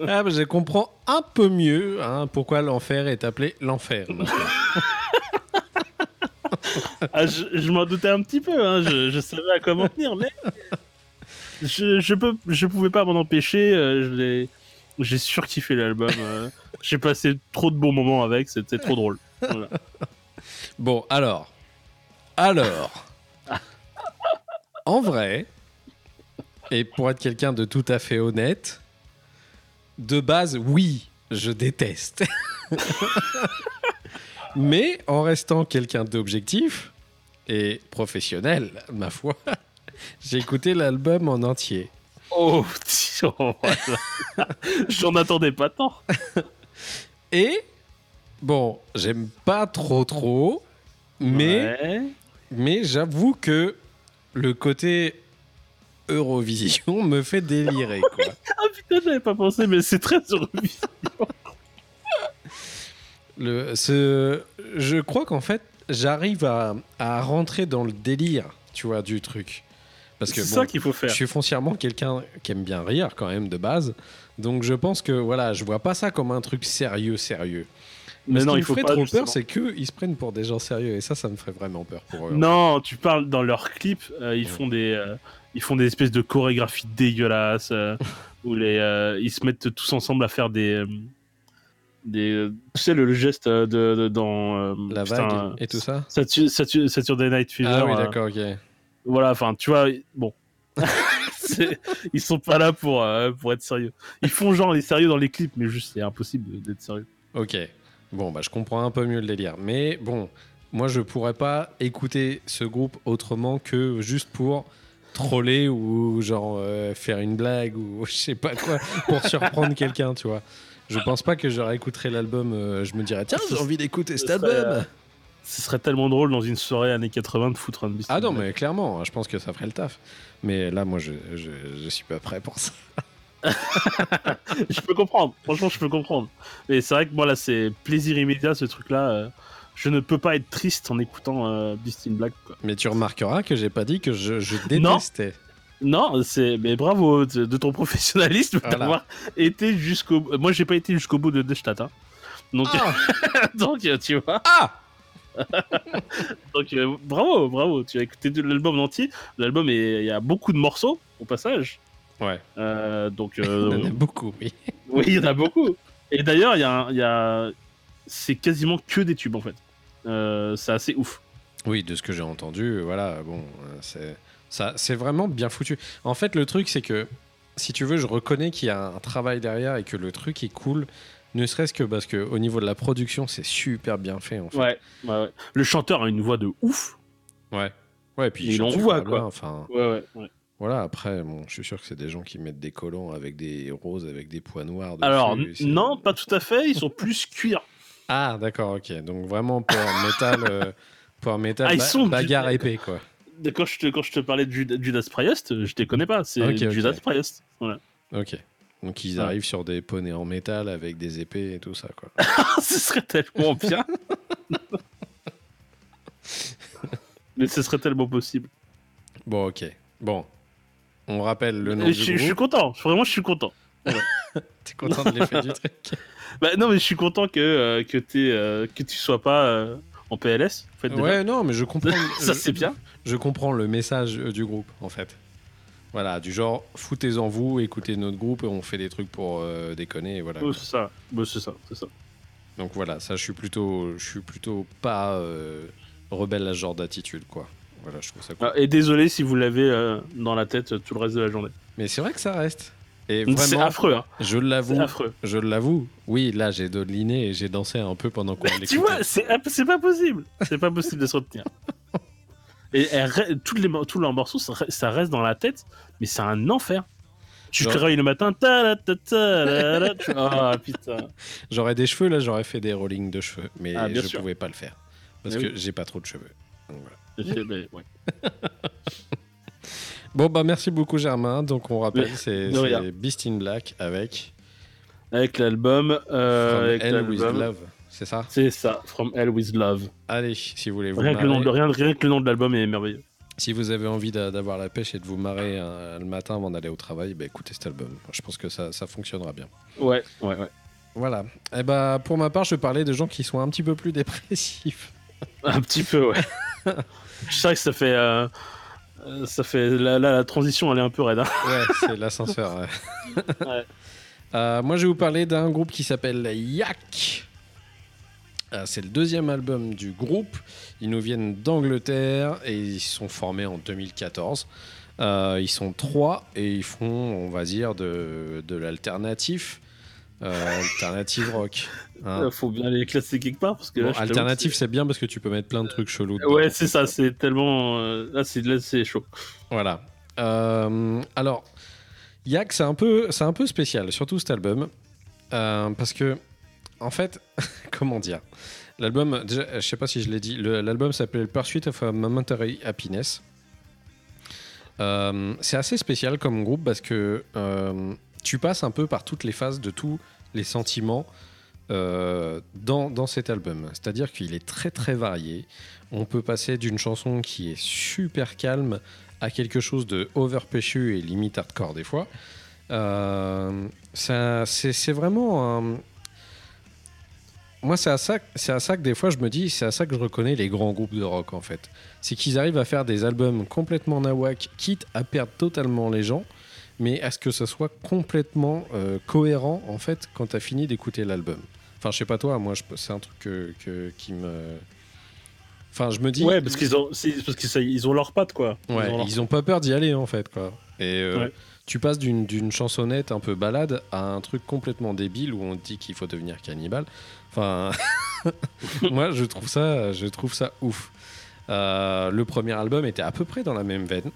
Ah, bah, je comprends un peu mieux hein, pourquoi l'enfer est appelé l'enfer. Ah, je je m'en doutais un petit peu. hein, Je, je savais à quoi m'en tenir, mais je, je peux, je pouvais pas m'en empêcher. euh, je l'ai- J'ai surkiffé l'album. euh, J'ai passé trop de bons moments avec. C'était trop drôle. Voilà. Bon, alors. Alors. En vrai, et pour être quelqu'un de tout à fait honnête, de base, oui, je déteste. [laughs] Mais en restant quelqu'un d'objectif et professionnel, ma foi, j'ai écouté l'album en entier. Oh, tiens, voilà. [laughs] J'en attendais pas tant. Et, bon, j'aime pas trop trop, mais Ouais. Mais j'avoue que le côté Eurovision me fait délirer, [laughs] quoi. Ah putain, j'avais pas pensé, mais c'est très Eurovision. Le, ce, je crois qu'en fait, j'arrive à, à rentrer dans le délire, tu vois, du truc. Parce que C'est bon, ça qu'il faut faire. je suis foncièrement quelqu'un qui aime bien rire, quand même, de base. Donc je pense que, voilà, je vois pas ça comme un truc sérieux, sérieux. Mais ce non, qui il me ferait pas. trop justement. peur, c'est qu'ils se prennent pour des gens sérieux. Et ça, ça me ferait vraiment peur pour eux. Non, tu parles dans leurs clips, euh, ils Ouais. font des, euh, ils font des espèces de chorégraphies dégueulasses euh, [laughs] où les, ils se mettent tous ensemble à faire des, des, tu sais le, le geste de, de- dans La putain, vague et tout ça Satur- Satur- Saturday Night Fever. Ah oui, d'accord, ok. voilà, enfin, tu vois, bon. [laughs] Ils sont pas là pour, pour être sérieux. Ils font genre les sérieux dans les clips, mais juste c'est impossible d'être sérieux. Ok. Bon, bah, je comprends un peu mieux le délire. Mais bon, moi, je pourrais pas écouter ce groupe autrement que juste pour troller ou genre euh, faire une blague ou [laughs] je sais pas quoi pour surprendre quelqu'un, tu vois. Je pense pas que je réécouterais l'album, euh, je me dirais tiens, j'ai envie d'écouter cet serait, album. euh, Ce serait tellement drôle dans une soirée années 80 de foutre un Ah non, mais clairement, je pense que ça ferait le taf. Mais là, moi, je, je, je suis pas prêt pour ça. [laughs] je peux comprendre. Franchement, je peux comprendre. Mais c'est vrai que moi, là, c'est plaisir immédiat, ce truc-là. euh, je ne peux pas être triste en écoutant euh, Beast in Black. Quoi. Mais tu remarqueras que j'ai pas dit que je, je Non. détestais. Non, c'est. Mais bravo de, de ton professionnalisme Voilà. d'avoir été jusqu'au. Moi, j'ai pas été jusqu'au bout de Destadt. Hein. Donc, Ah, [laughs] donc, euh, tu vois. ah [laughs] Donc, euh, bravo, bravo. Tu as écouté l'album en entier. L'album, il y a beaucoup de morceaux au passage. Ouais, Euh, donc, [laughs] il y euh, en a beaucoup, oui. [laughs] Oui, il y en a beaucoup. Et d'ailleurs, il y a, un- il y a... c'est quasiment que des tubes en fait. Euh, c'est assez ouf. Oui, de ce que j'ai entendu, voilà, bon, euh, c'est ça, c'est vraiment bien foutu. En fait, le truc, c'est que si tu veux, je reconnais qu'il y a un travail derrière et que le truc est cool, ne serait-ce que parce que au niveau de la production, c'est super bien fait. En fait. Ouais, ouais, ouais. Le chanteur a une voix de ouf. ouais, ouais. et puis Il chante envoie, super quoi. Enfin, Ouais, ouais. ouais. Voilà. Après, bon, je suis sûr que c'est des gens qui mettent des collants avec des roses, avec des poids noirs. dessus, Alors, non, pas tout à fait. Ils sont plus cuir. Ah, d'accord, ok. Donc vraiment power metal, euh, power metal, Ah, ils ba- sont bagarre du- épée, quoi. Quand je te, quand je te parlais de Judas, Priest, je te connais pas. C'est Ok, ok. Judas Priest. Voilà. Ok. Donc ils Ouais. arrivent sur des poneys en métal avec des épées et tout ça, quoi. [laughs] ce serait tellement bien. [laughs] Mais ce serait tellement possible. Bon, ok. Bon. On rappelle le nom je, du suis- je suis groupe. content. Vraiment, je suis content. [laughs] T'es content de l'effet du [laughs] truc Bah, non, mais je suis content que, euh, que, t'aies, euh, que tu sois pas euh, en PLS. En fait, déjà. Ouais, non, mais je comprends. [laughs] Ça, je- c'est bien. Je comprends le message euh, du groupe, en fait. Voilà, du genre, foutez-en vous, écoutez notre groupe et on fait des trucs pour euh, déconner, et voilà. Ouais, c'est ça. Ouais, c'est ça. C'est ça. Donc voilà, ça, je suis plutôt, je suis plutôt pas euh, rebelle à ce genre d'attitude, quoi. Voilà, je trouve ça cool. Ah, Et désolé si vous l'avez euh, dans la tête euh, tout le reste de la journée. Mais c'est vrai que ça reste. Et C'est affreux. Hein. je C'est l'avoue, affreux. je l'avoue. Oui, là, j'ai doliné et j'ai dansé un peu pendant qu'on [laughs] l'écoutait. Tu vois, c'est c'est pas possible. C'est pas possible de se retenir. [laughs] Et elle toutes les, mo- tous leurs morceaux, ça re- ça reste dans la tête, mais c'est un enfer. Tu te réveilles le matin, ta la ta ta la la, tu- Ah putain. J'aurais des cheveux, là, j'aurais fait des rollings de cheveux. Mais Ah, je sûr. pouvais pas le faire. Parce Mais que oui. j'ai pas trop de cheveux. Donc, voilà. Ouais. [laughs] Bon, bah merci beaucoup, Germain. Donc, on rappelle, c'est Beast in Black avec Avec l'album. euh, From Hell with. Love c'est ça? C'est ça, From Hell with Love. Allez, si vous voulez vous Rien que, le nom de, rien, rien que le nom de l'album est merveilleux. si vous avez envie d'a- d'avoir la pêche et de vous marrer euh, le matin avant d'aller au travail, bah, écoutez cet album. Je pense que ça, ça fonctionnera bien. Ouais, ouais, ouais. Voilà. Et bah, pour ma part, je vais parler de gens qui sont un petit peu plus [laughs] dépressifs. Un petit peu, ouais. [laughs] Je sais que ça fait. euh, ça fait. La transition, elle est un peu raide. hein. Ouais, c'est l'ascenseur. ouais. [laughs] Ouais. Euh, moi, je vais vous parler d'un groupe qui s'appelle Yak. Euh, c'est le deuxième album du groupe. Ils nous viennent d'Angleterre et ils sont formés en 2014. Euh, ils sont trois et ils font, on va dire, de, de l'alternatif. Alternative rock. Hein. Euh, Faut bien les classer quelque part parce que. Là, alternatif, c'est bien parce que tu peux mettre plein de trucs chelous. dedans. Ouais, c'est ça, c'est tellement. euh, Là, c'est là, c'est chaud. Voilà. Euh, alors, Yak, c'est un peu, c'est un peu spécial, surtout cet album, Euh, parce que, en fait, [laughs] comment dire, l'album, déjà, je sais pas si je l'ai dit, l'album s'appelle Pursuit of a Momentary Happiness. Euh, c'est assez spécial comme groupe parce que tu passes un peu par toutes les phases de tous les sentiments euh, dans, cet album. C'est-à-dire qu'il est très très varié. On peut passer d'une chanson qui est super calme à quelque chose de overpéchu et limite hardcore des fois. Euh, c'est vraiment un... Moi, c'est à, à ça que des fois je me dis, c'est à ça que je reconnais les grands groupes de rock en fait. C'est qu'ils arrivent à faire des albums complètement nawak, quitte à perdre totalement les gens, mais à ce que ce soit complètement euh, cohérent en fait quand tu as fini d'écouter l'album. Enfin, je sais pas toi, moi je- c'est un truc que, que- qui me. Enfin, je me dis. Ouais, parce qu'ils ont, parce qu'ils ça- ils ont leurs pattes, quoi. Ouais, ont ils ont pas peur d'y aller en fait quoi. Et euh, Ouais. tu passes d'une d'une chansonnette un peu balade à un truc complètement débile où on te dit qu'il faut devenir cannibale. Enfin, [laughs] moi je trouve ça, je trouve ça ouf. Euh, le premier album était à peu près dans la même veine.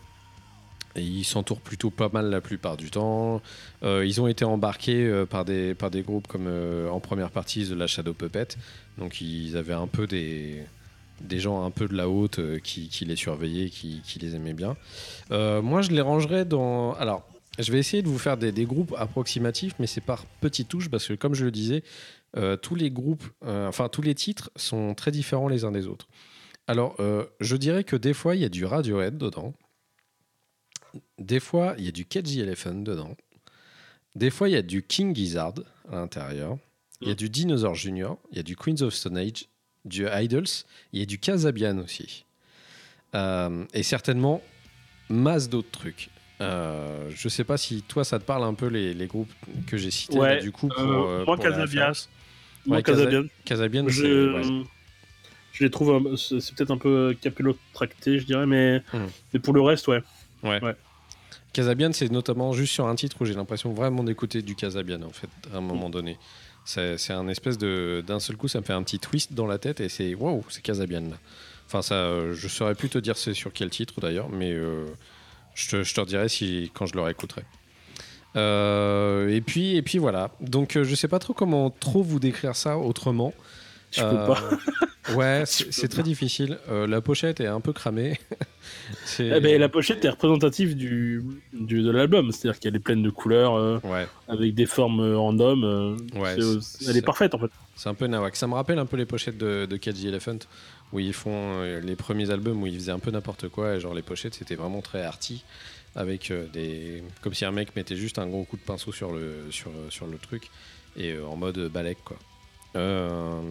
Ils s'entourent plutôt pas mal la plupart du temps. Euh, ils ont été embarqués euh, par, des, par des groupes comme euh, en première partie The La Shadow Puppet. Donc ils avaient un peu des, des gens un peu de la haute qui, les surveillaient, qui, qui les aimaient bien. Moi, je les rangerais dans. Alors, je vais essayer de vous faire des, des groupes approximatifs, mais c'est par petites touches parce que, comme je le disais, tous les groupes, enfin tous les titres sont très différents les uns des autres. Alors, je dirais que des fois, il y a du Radiohead dedans. Des fois, il y a du Cage the Elephant dedans. Des fois, il y a du King Gizzard à l'intérieur. Il y a du Dinosaur Junior. Il y a du Queens of Stone Age, du Idols. Il y a du Casabian aussi. Euh, et certainement, masse d'autres trucs. Euh, je sais pas si toi, ça te parle un peu les, les groupes que j'ai cités Ouais, là, du coup. Pour, euh, euh, moi, pour Casabian. Moi, Ouais, Casa- Casabian, Casabian, je, ouais. je les trouve, c'est peut-être un peu capillotracté, je dirais, mais, Hmm. mais pour le reste, ouais. Casabian, c'est notamment juste sur un titre où j'ai l'impression vraiment d'écouter du Casabian, en fait, à un moment donné. C'est un espèce de. D'un seul coup, ça me fait un petit twist dans la tête et c'est. Waouh, c'est Casabian là. Enfin, ça, euh, je saurais plus te dire c'est sur quel titre d'ailleurs, mais euh, je, te, je redirai si, quand je le réécouterai. Euh, et, puis, et puis voilà. Donc, je sais pas trop comment trop vous décrire ça autrement. Je Euh, peux pas. Ouais, [laughs] Je c'est très difficile. Euh, la pochette est un peu cramée. [laughs] Eh ben, la pochette est représentative du, du- de l'album, c'est-à-dire qu'elle est pleine de couleurs, euh, Ouais, avec des formes euh, en homme. euh, Ouais, elle est parfaite en fait. c'est un peu nawak. Ça me rappelle un peu les pochettes de, de Cage the Elephant, où ils font euh, les premiers albums où ils faisaient un peu n'importe quoi. Et genre, les pochettes, c'était vraiment très arty. Avec euh, des. Comme si un mec mettait juste un gros coup de pinceau sur le, sur, sur le truc. Et euh, en mode balèque, quoi. Euh,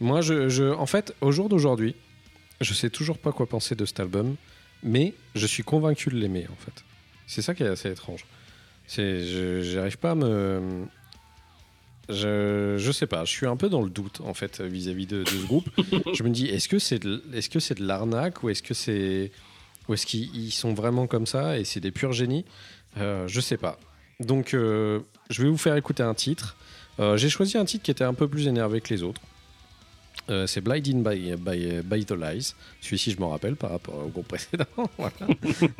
Moi, je, je- en fait, au jour d'aujourd'hui, je sais toujours pas quoi penser de cet album, mais je suis convaincu de l'aimer, en fait. C'est ça qui est assez étrange. C'est, j'arrive pas à me, je, je sais pas, je suis un peu dans le doute en fait vis-à-vis de, de ce groupe. [laughs] je me dis, est-ce que c'est de, est-ce que c'est de l'arnaque ou est-ce que c'est, ou est-ce qu'ils ils sont vraiment comme ça et c'est des purs génies? Euh, Je sais pas. Donc, euh, je vais vous faire écouter un titre. Euh, J'ai choisi un titre qui était un peu plus énervé que les autres. Euh, c'est Blinded by, by, by the Lies. Celui-ci, je m'en rappelle par rapport au groupe précédent. [laughs] voilà.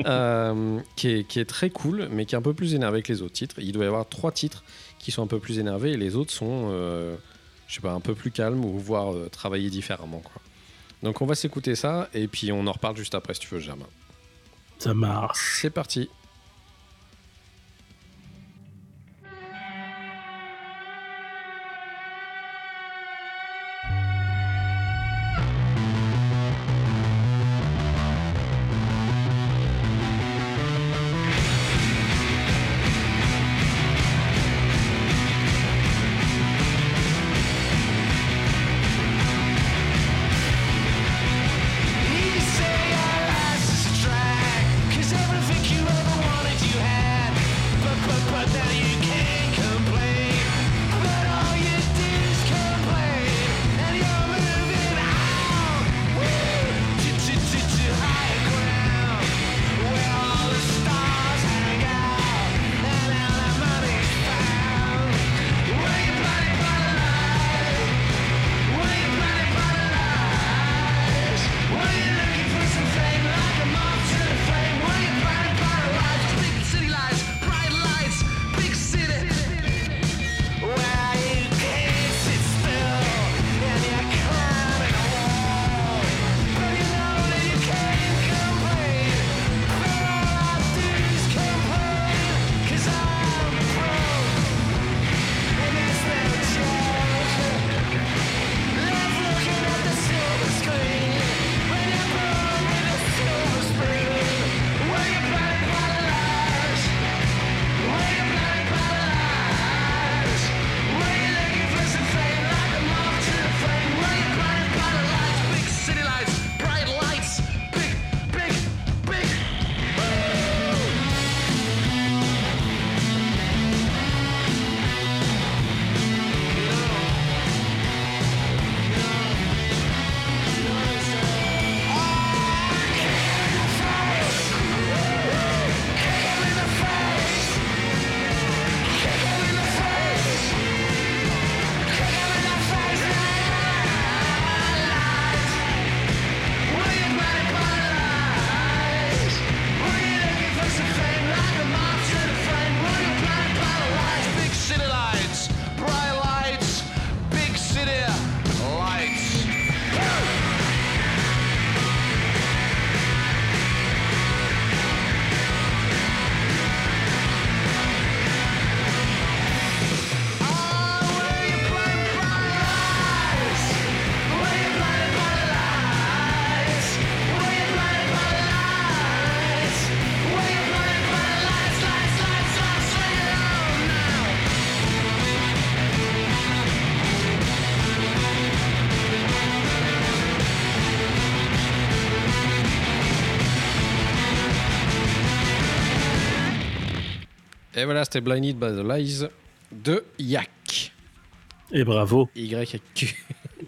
Euh, qui, est, qui est très cool, mais qui est un peu plus énervé que les autres titres. Il doit y avoir trois titres qui sont un peu plus énervés et les autres sont, euh, je sais pas, un peu plus calmes ou voire travailler différemment. Quoi. Donc on va s'écouter ça et puis on en reparle juste après si tu veux, Germain. Ça marche. C'est parti. Et voilà, c'était Blinded by the Lies de Yak. Et bravo. Y Q.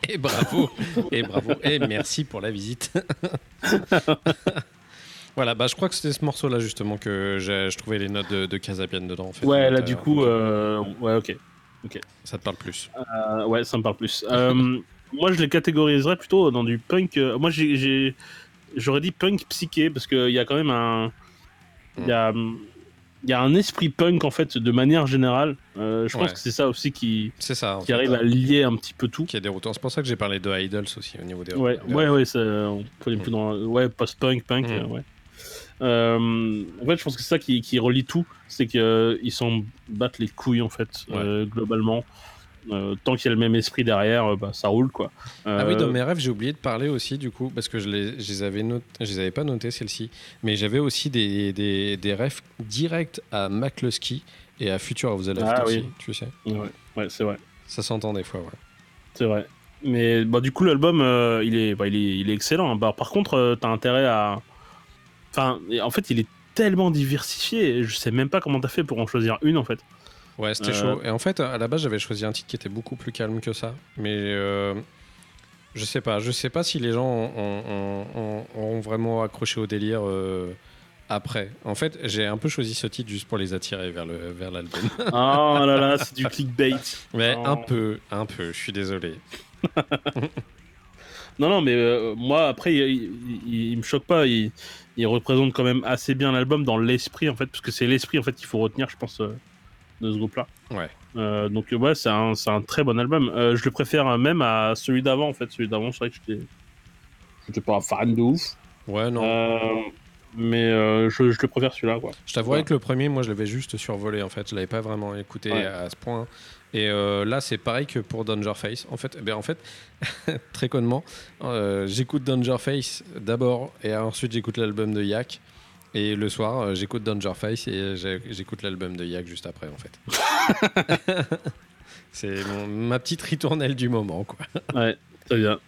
Et bravo. Et bravo. Et merci pour la visite. [laughs] voilà, bah je crois que c'était ce morceau-là justement que je trouvais les notes de, de Casabian dedans. En fait, Ouais, là Donc, du euh, coup, euh, ouais, ok. Ça te parle plus. Euh, ouais, ça me parle plus. Euh, [laughs] moi, je les catégoriserais plutôt dans du punk. euh, moi, j'aurais dit punk psyché parce qu'il y a quand même un, il y a, il y a un esprit punk en fait de manière générale. Euh, je pense que c'est ça aussi qui, C'est ça. en qui fait, arrive à lier un petit peu tout. Qui est déroutant. C'est pour ça que j'ai parlé de Idols aussi au niveau des. Ouais, des- ouais, ouais, ça, on peut aller plus dans, ouais, post-punk, punk, Mm. euh, ouais. Euh, en fait, je pense que c'est ça qui, qui relie tout, c'est qu'ils s'en battent les couilles en fait, Ouais. euh, globalement. Euh, tant qu'il y a le même esprit derrière, euh, bah, ça roule quoi. Ah oui, Euh, dans mes rêves, j'ai oublié de parler aussi, du coup, parce que je les, je les avais noté, je les avais pas notés celle-ci, mais j'avais aussi des, des, des rêves directs à McCluskey et à Future of the Left Ah aussi, oui. tu sais. Ouais, ouais, c'est vrai. Ça s'entend des fois, ouais. C'est vrai. Mais bah, du coup, l'album, euh, il, est, bah, il, est, il est excellent. hein. Bah, par contre, t'as intérêt à. Enfin, en fait, il est tellement diversifié. Je sais même pas comment t'as fait pour en choisir une, en fait. Ouais, c'était Euh, chaud. Et en fait, à la base, j'avais choisi un titre qui était beaucoup plus calme que ça, mais euh, je sais pas, je sais pas si les gens ont, ont- ont- ont vraiment accroché au délire. euh, après, en fait, j'ai un peu choisi ce titre juste pour les attirer vers le vers l'album. [laughs] Oh là là, c'est du clickbait. Mais Oh. un peu, un peu. Je suis désolé. [laughs] Non, non, mais euh, moi, après, il, il, il- il me choque pas. Il, il représente quand même assez bien l'album dans l'esprit, en fait, parce que c'est l'esprit, en fait, qu'il faut retenir, je pense, euh, de ce groupe-là. Ouais. Euh, donc, ouais, c'est un, un très bon album. Euh, je le préfère même à celui d'avant, en fait. Celui d'avant, c'est vrai que j'étais. J'étais pas fan de ouf. Ouais, non. Euh, mais je, je le préfère celui-là, quoi. Je t'avoue Voilà. que le premier, moi, je l'avais juste survolé en fait. Je l'avais pas vraiment écouté Ouais. à ce point. Et là, c'est pareil que pour Danger Face. En fait, eh ben, en fait [laughs] très connement, j'écoute Danger Face d'abord et ensuite j'écoute l'album de Yak. Et le soir, euh, j'écoute Danger Face et j'ai- j'écoute l'album de Yak juste après en fait. [laughs] c'est ma petite ritournelle du moment quoi. Ouais, très bien.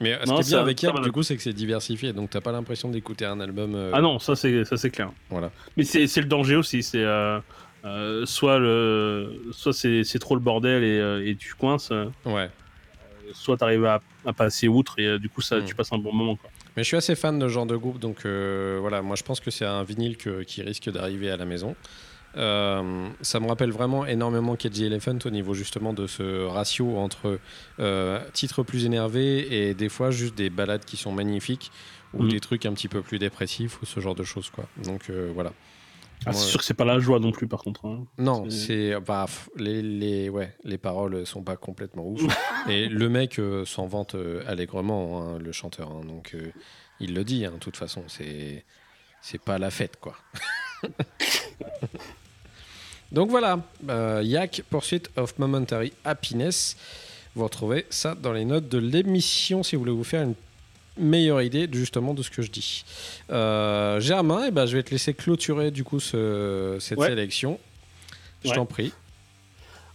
Mais euh, ce Non, qui est bien avec Yak, du coup, c'est que c'est diversifié. Donc t'as pas l'impression d'écouter un album. euh, Ah non, ça, c'est ça, c'est clair. Voilà. Mais c'est le danger aussi. C'est. euh, euh, soit le, soit c'est trop le bordel et, euh, et tu coinces, euh, Ouais. soit t'arrives à, à passer outre et euh, du coup ça, Mm. tu passes un bon moment. Quoi. Mais je suis assez fan de ce genre de groupe, donc euh, voilà, moi je pense que c'est un vinyle que- qui risque d'arriver à la maison. Euh, ça me rappelle vraiment énormément KG Elephant au niveau justement de ce ratio entre euh, titres plus énervés et des fois juste des balades qui sont magnifiques ou Mhm. des trucs un petit peu plus dépressifs ou ce genre de choses quoi. Donc voilà. Ah, c'est sûr que c'est pas la joie non plus par contre. hein. non, C'est- bah, les, les ouais les paroles sont pas complètement ouf [laughs] et le mec euh, s'en vante euh, allègrement hein, le chanteur hein, donc euh, il le dit de toute façon c'est c'est pas la fête quoi. [laughs] donc voilà Yak Pursuit of Momentary Happiness vous retrouvez ça dans les notes de l'émission si vous voulez vous faire une meilleure idée justement de ce que je dis. Euh, Germain, eh ben, je vais te laisser clôturer du coup ce- cette Ouais. sélection. Je Ouais. t'en prie.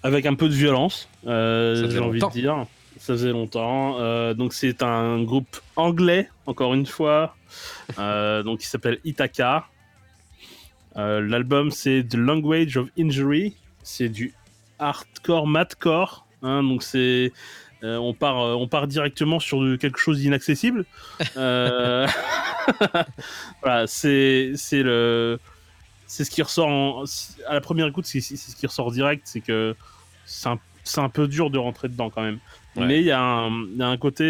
Avec un peu de violence, euh, j'ai envie de dire. Ça faisait longtemps. Euh, donc c'est un groupe anglais, encore une fois, [laughs] donc qui s'appelle. Euh, L'album c'est The Language of Injury. C'est du hardcore, madcore. hein, donc c'est euh, on part euh, on part directement sur de- quelque chose d'inaccessible. [laughs] Euh, [laughs] voilà, c'est le c'est ce qui ressort en- à la première écoute, c'est ce qui ressort direct, c'est que c'est un, un peu dur de rentrer dedans quand même. Ouais. Mais il y, a un- il y a un côté,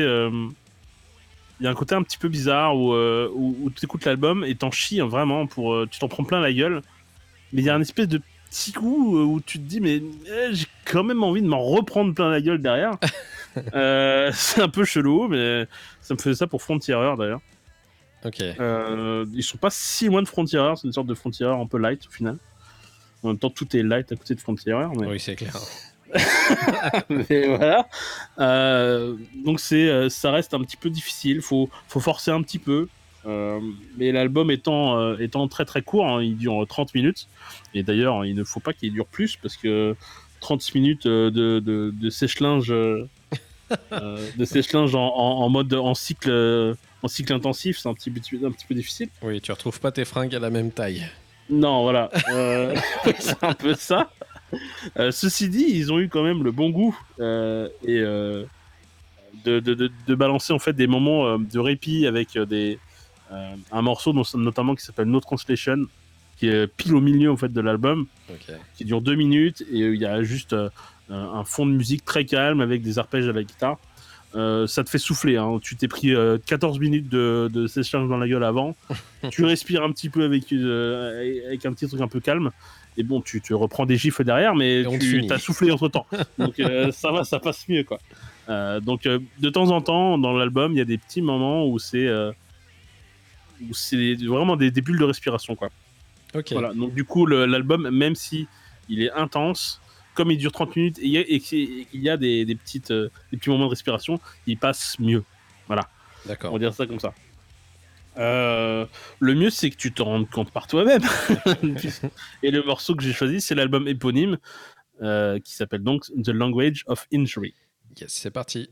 il y a un côté un petit peu bizarre où, où, où tu écoutes l'album et t'en chies hein, vraiment pour, tu t'en prends plein la gueule. Mais il y a un espèce de petit coup où tu te dis mais eh, j'ai quand même envie de m'en reprendre plein la gueule derrière. [laughs] Euh, [laughs] c'est un peu chelou, mais ça me faisait ça pour Frontierer d'ailleurs. Ok. Euh, ils sont pas si loin de Frontierer, c'est une sorte de Frontierer un peu light au final. En même temps, tout est light à côté de Frontierer. Mais, Oui, c'est clair. [laughs] mais voilà. Euh, donc c'est, euh, ça reste un petit peu difficile. Faut, faut forcer un petit peu. Euh, mais l'album étant, euh, étant très très court, hein, il dure 30 minutes. Et d'ailleurs, il ne faut pas qu'il dure plus parce que 30 minutes de, de, de sèche-linge, euh, de sèche-linge en, en, en mode en cycle, euh, en cycle intensif, c'est un petit, peu- un petit peu difficile. Oui, tu retrouves pas tes fringues à la même taille. Non, voilà. Euh, [laughs] c'est un peu ça. Euh, ceci dit, ils ont eu quand même le bon goût et de, de, de, de balancer en fait des moments de répit avec des un morceau dont- notamment qui s'appelle No Translation, qui est pile au milieu en fait de l'album, qui dure deux minutes et il y a juste un fond de musique très calme avec des arpèges à la guitare. Euh, ça te fait souffler. Hein. Tu t'es pris euh, 14 minutes de, de séchage dans la gueule avant. [laughs] tu respires un petit peu avec, euh, avec un petit truc un peu calme. Et bon, tu, tu reprends des gifles derrière, mais Et tu as soufflé entre temps. Donc euh, [laughs] ça va, ça passe mieux. quoi. Donc de temps en temps, dans l'album, il y a des petits moments où c'est vraiment des, des bulles de respiration. quoi. Ok. Voilà, donc du coup, l'album, même si il est intense, comme il dure 30 minutes et qu'il y a des, des petites, euh, des petits moments de respiration, il passe mieux. On D'accord. va dire ça comme ça. Euh, le mieux, c'est que tu te rendes compte par toi-même. [laughs] et le morceau que j'ai choisi, c'est l'album éponyme euh, qui s'appelle donc The Language of Injury. Yes, c'est parti.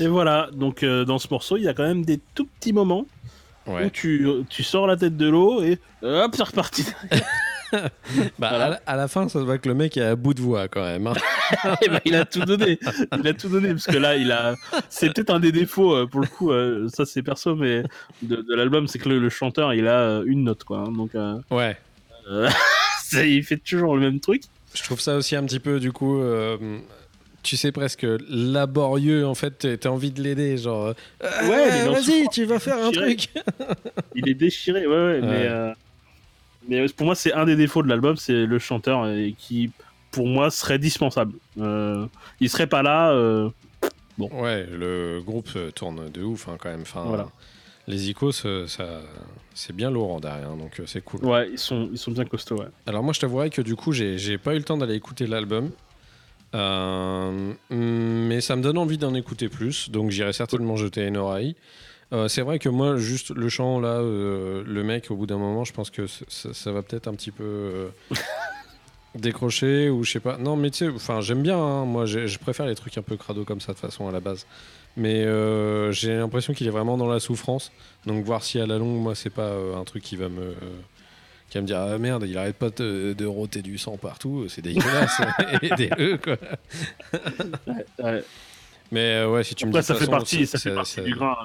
Et voilà, donc euh, dans ce morceau, il y a quand même des tout petits moments où tu, tu sors la tête de l'eau et hop, c'est reparti. [laughs] Bah, Voilà. à, la, à la fin, ça se voit que le mec est à bout de voix quand même. hein. [laughs] Eh ben, il a tout donné. Il a tout donné parce que là, il a. C'est peut-être un des défauts euh, pour le coup. euh, ça, c'est perso, mais de, de l'album, c'est que le, le chanteur, il a une note, quoi. hein, donc, euh, Ouais. [laughs] il fait toujours le même truc. Je trouve ça aussi un petit peu, du coup, tu sais, presque laborieux. En fait, t'as envie de l'aider. Genre, euh, Ouais, vas-y, tu vas faire un truc. [laughs] Il est déchiré, ouais, ouais, Ouais. mais. euh, Mais pour moi, c'est un des défauts de l'album, c'est le chanteur et qui, pour moi, serait dispensable. Euh, il serait pas là. euh, Ouais, le groupe euh, tourne de ouf hein, quand même. Enfin, Voilà. Les Icos, euh, ça, c'est bien lourd en derrière, donc euh, c'est cool. Ouais, ils sont, ils sont bien costauds, ouais. Alors moi, je t'avouerais que du coup, j'ai pas eu le temps d'aller écouter l'album. Euh, mais ça me donne envie d'en écouter plus, donc j'irai certainement jeter une oreille. Euh, c'est vrai que moi, juste le chant là, euh, le mec, au bout d'un moment, je pense que ça, ça va peut-être un petit peu [laughs] décrocher ou je sais pas. Non, mais tu sais, enfin, j'aime bien. hein, moi, je préfère les trucs un peu crado comme ça de façon à la base. Mais j'ai l'impression qu'il est vraiment dans la souffrance. Donc voir si à la longue, moi, c'est pas un truc qui va me qui va me dire ah merde il arrête pas de, de roter du sang partout c'est dégueulasse [laughs] [laughs] aidez-le quoi Ouais. mais euh, ouais si tu me dis ça fait façon, partie, ça, ça- fait partie ça- du grain.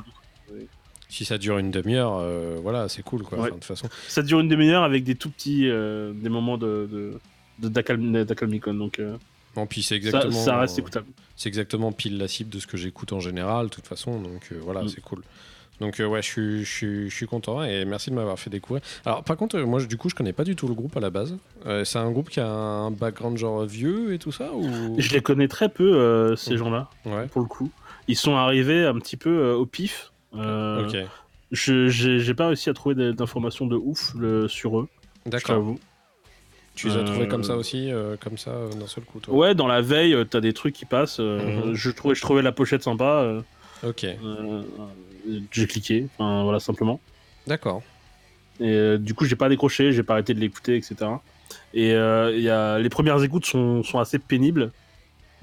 si ça dure une demi-heure euh, voilà c'est cool quoi Ouais. Enfin, de toute façon Ça dure une demi-heure avec des tout petits euh, des moments de, de, de d'accalm- d'accalmicon, donc euh, bon puis c'est exactement ça reste écoutable. c'est exactement pile la cible de ce que j'écoute en général de toute façon donc euh, voilà Mm. c'est cool donc euh, ouais je suis, je, suis, je suis content et merci de m'avoir fait découvrir alors par contre euh, moi je- du coup je connais pas du tout le groupe à la base Euh, c'est un groupe qui a un background genre vieux et tout ça ou? Je les connais très peu, ces Mm. gens-là, ouais pour le coup. Ils sont arrivés un petit peu au pif. Ok Je j'ai j'ai pas réussi à trouver d'informations de ouf le, sur eux, d'accord. Tu les as trouvés comme ça aussi, comme ça, d'un seul coup, toi? Ouais, dans la veille, t'as des trucs qui passent. Mhm. je, trouvais, je trouvais la pochette sympa. Ok, euh, j'ai cliqué, enfin voilà, simplement. d'accord. Et euh, du coup, j'ai pas décroché, j'ai pas arrêté de l'écouter, etc. Et euh, y a, les premières écoutes sont, sont assez pénibles,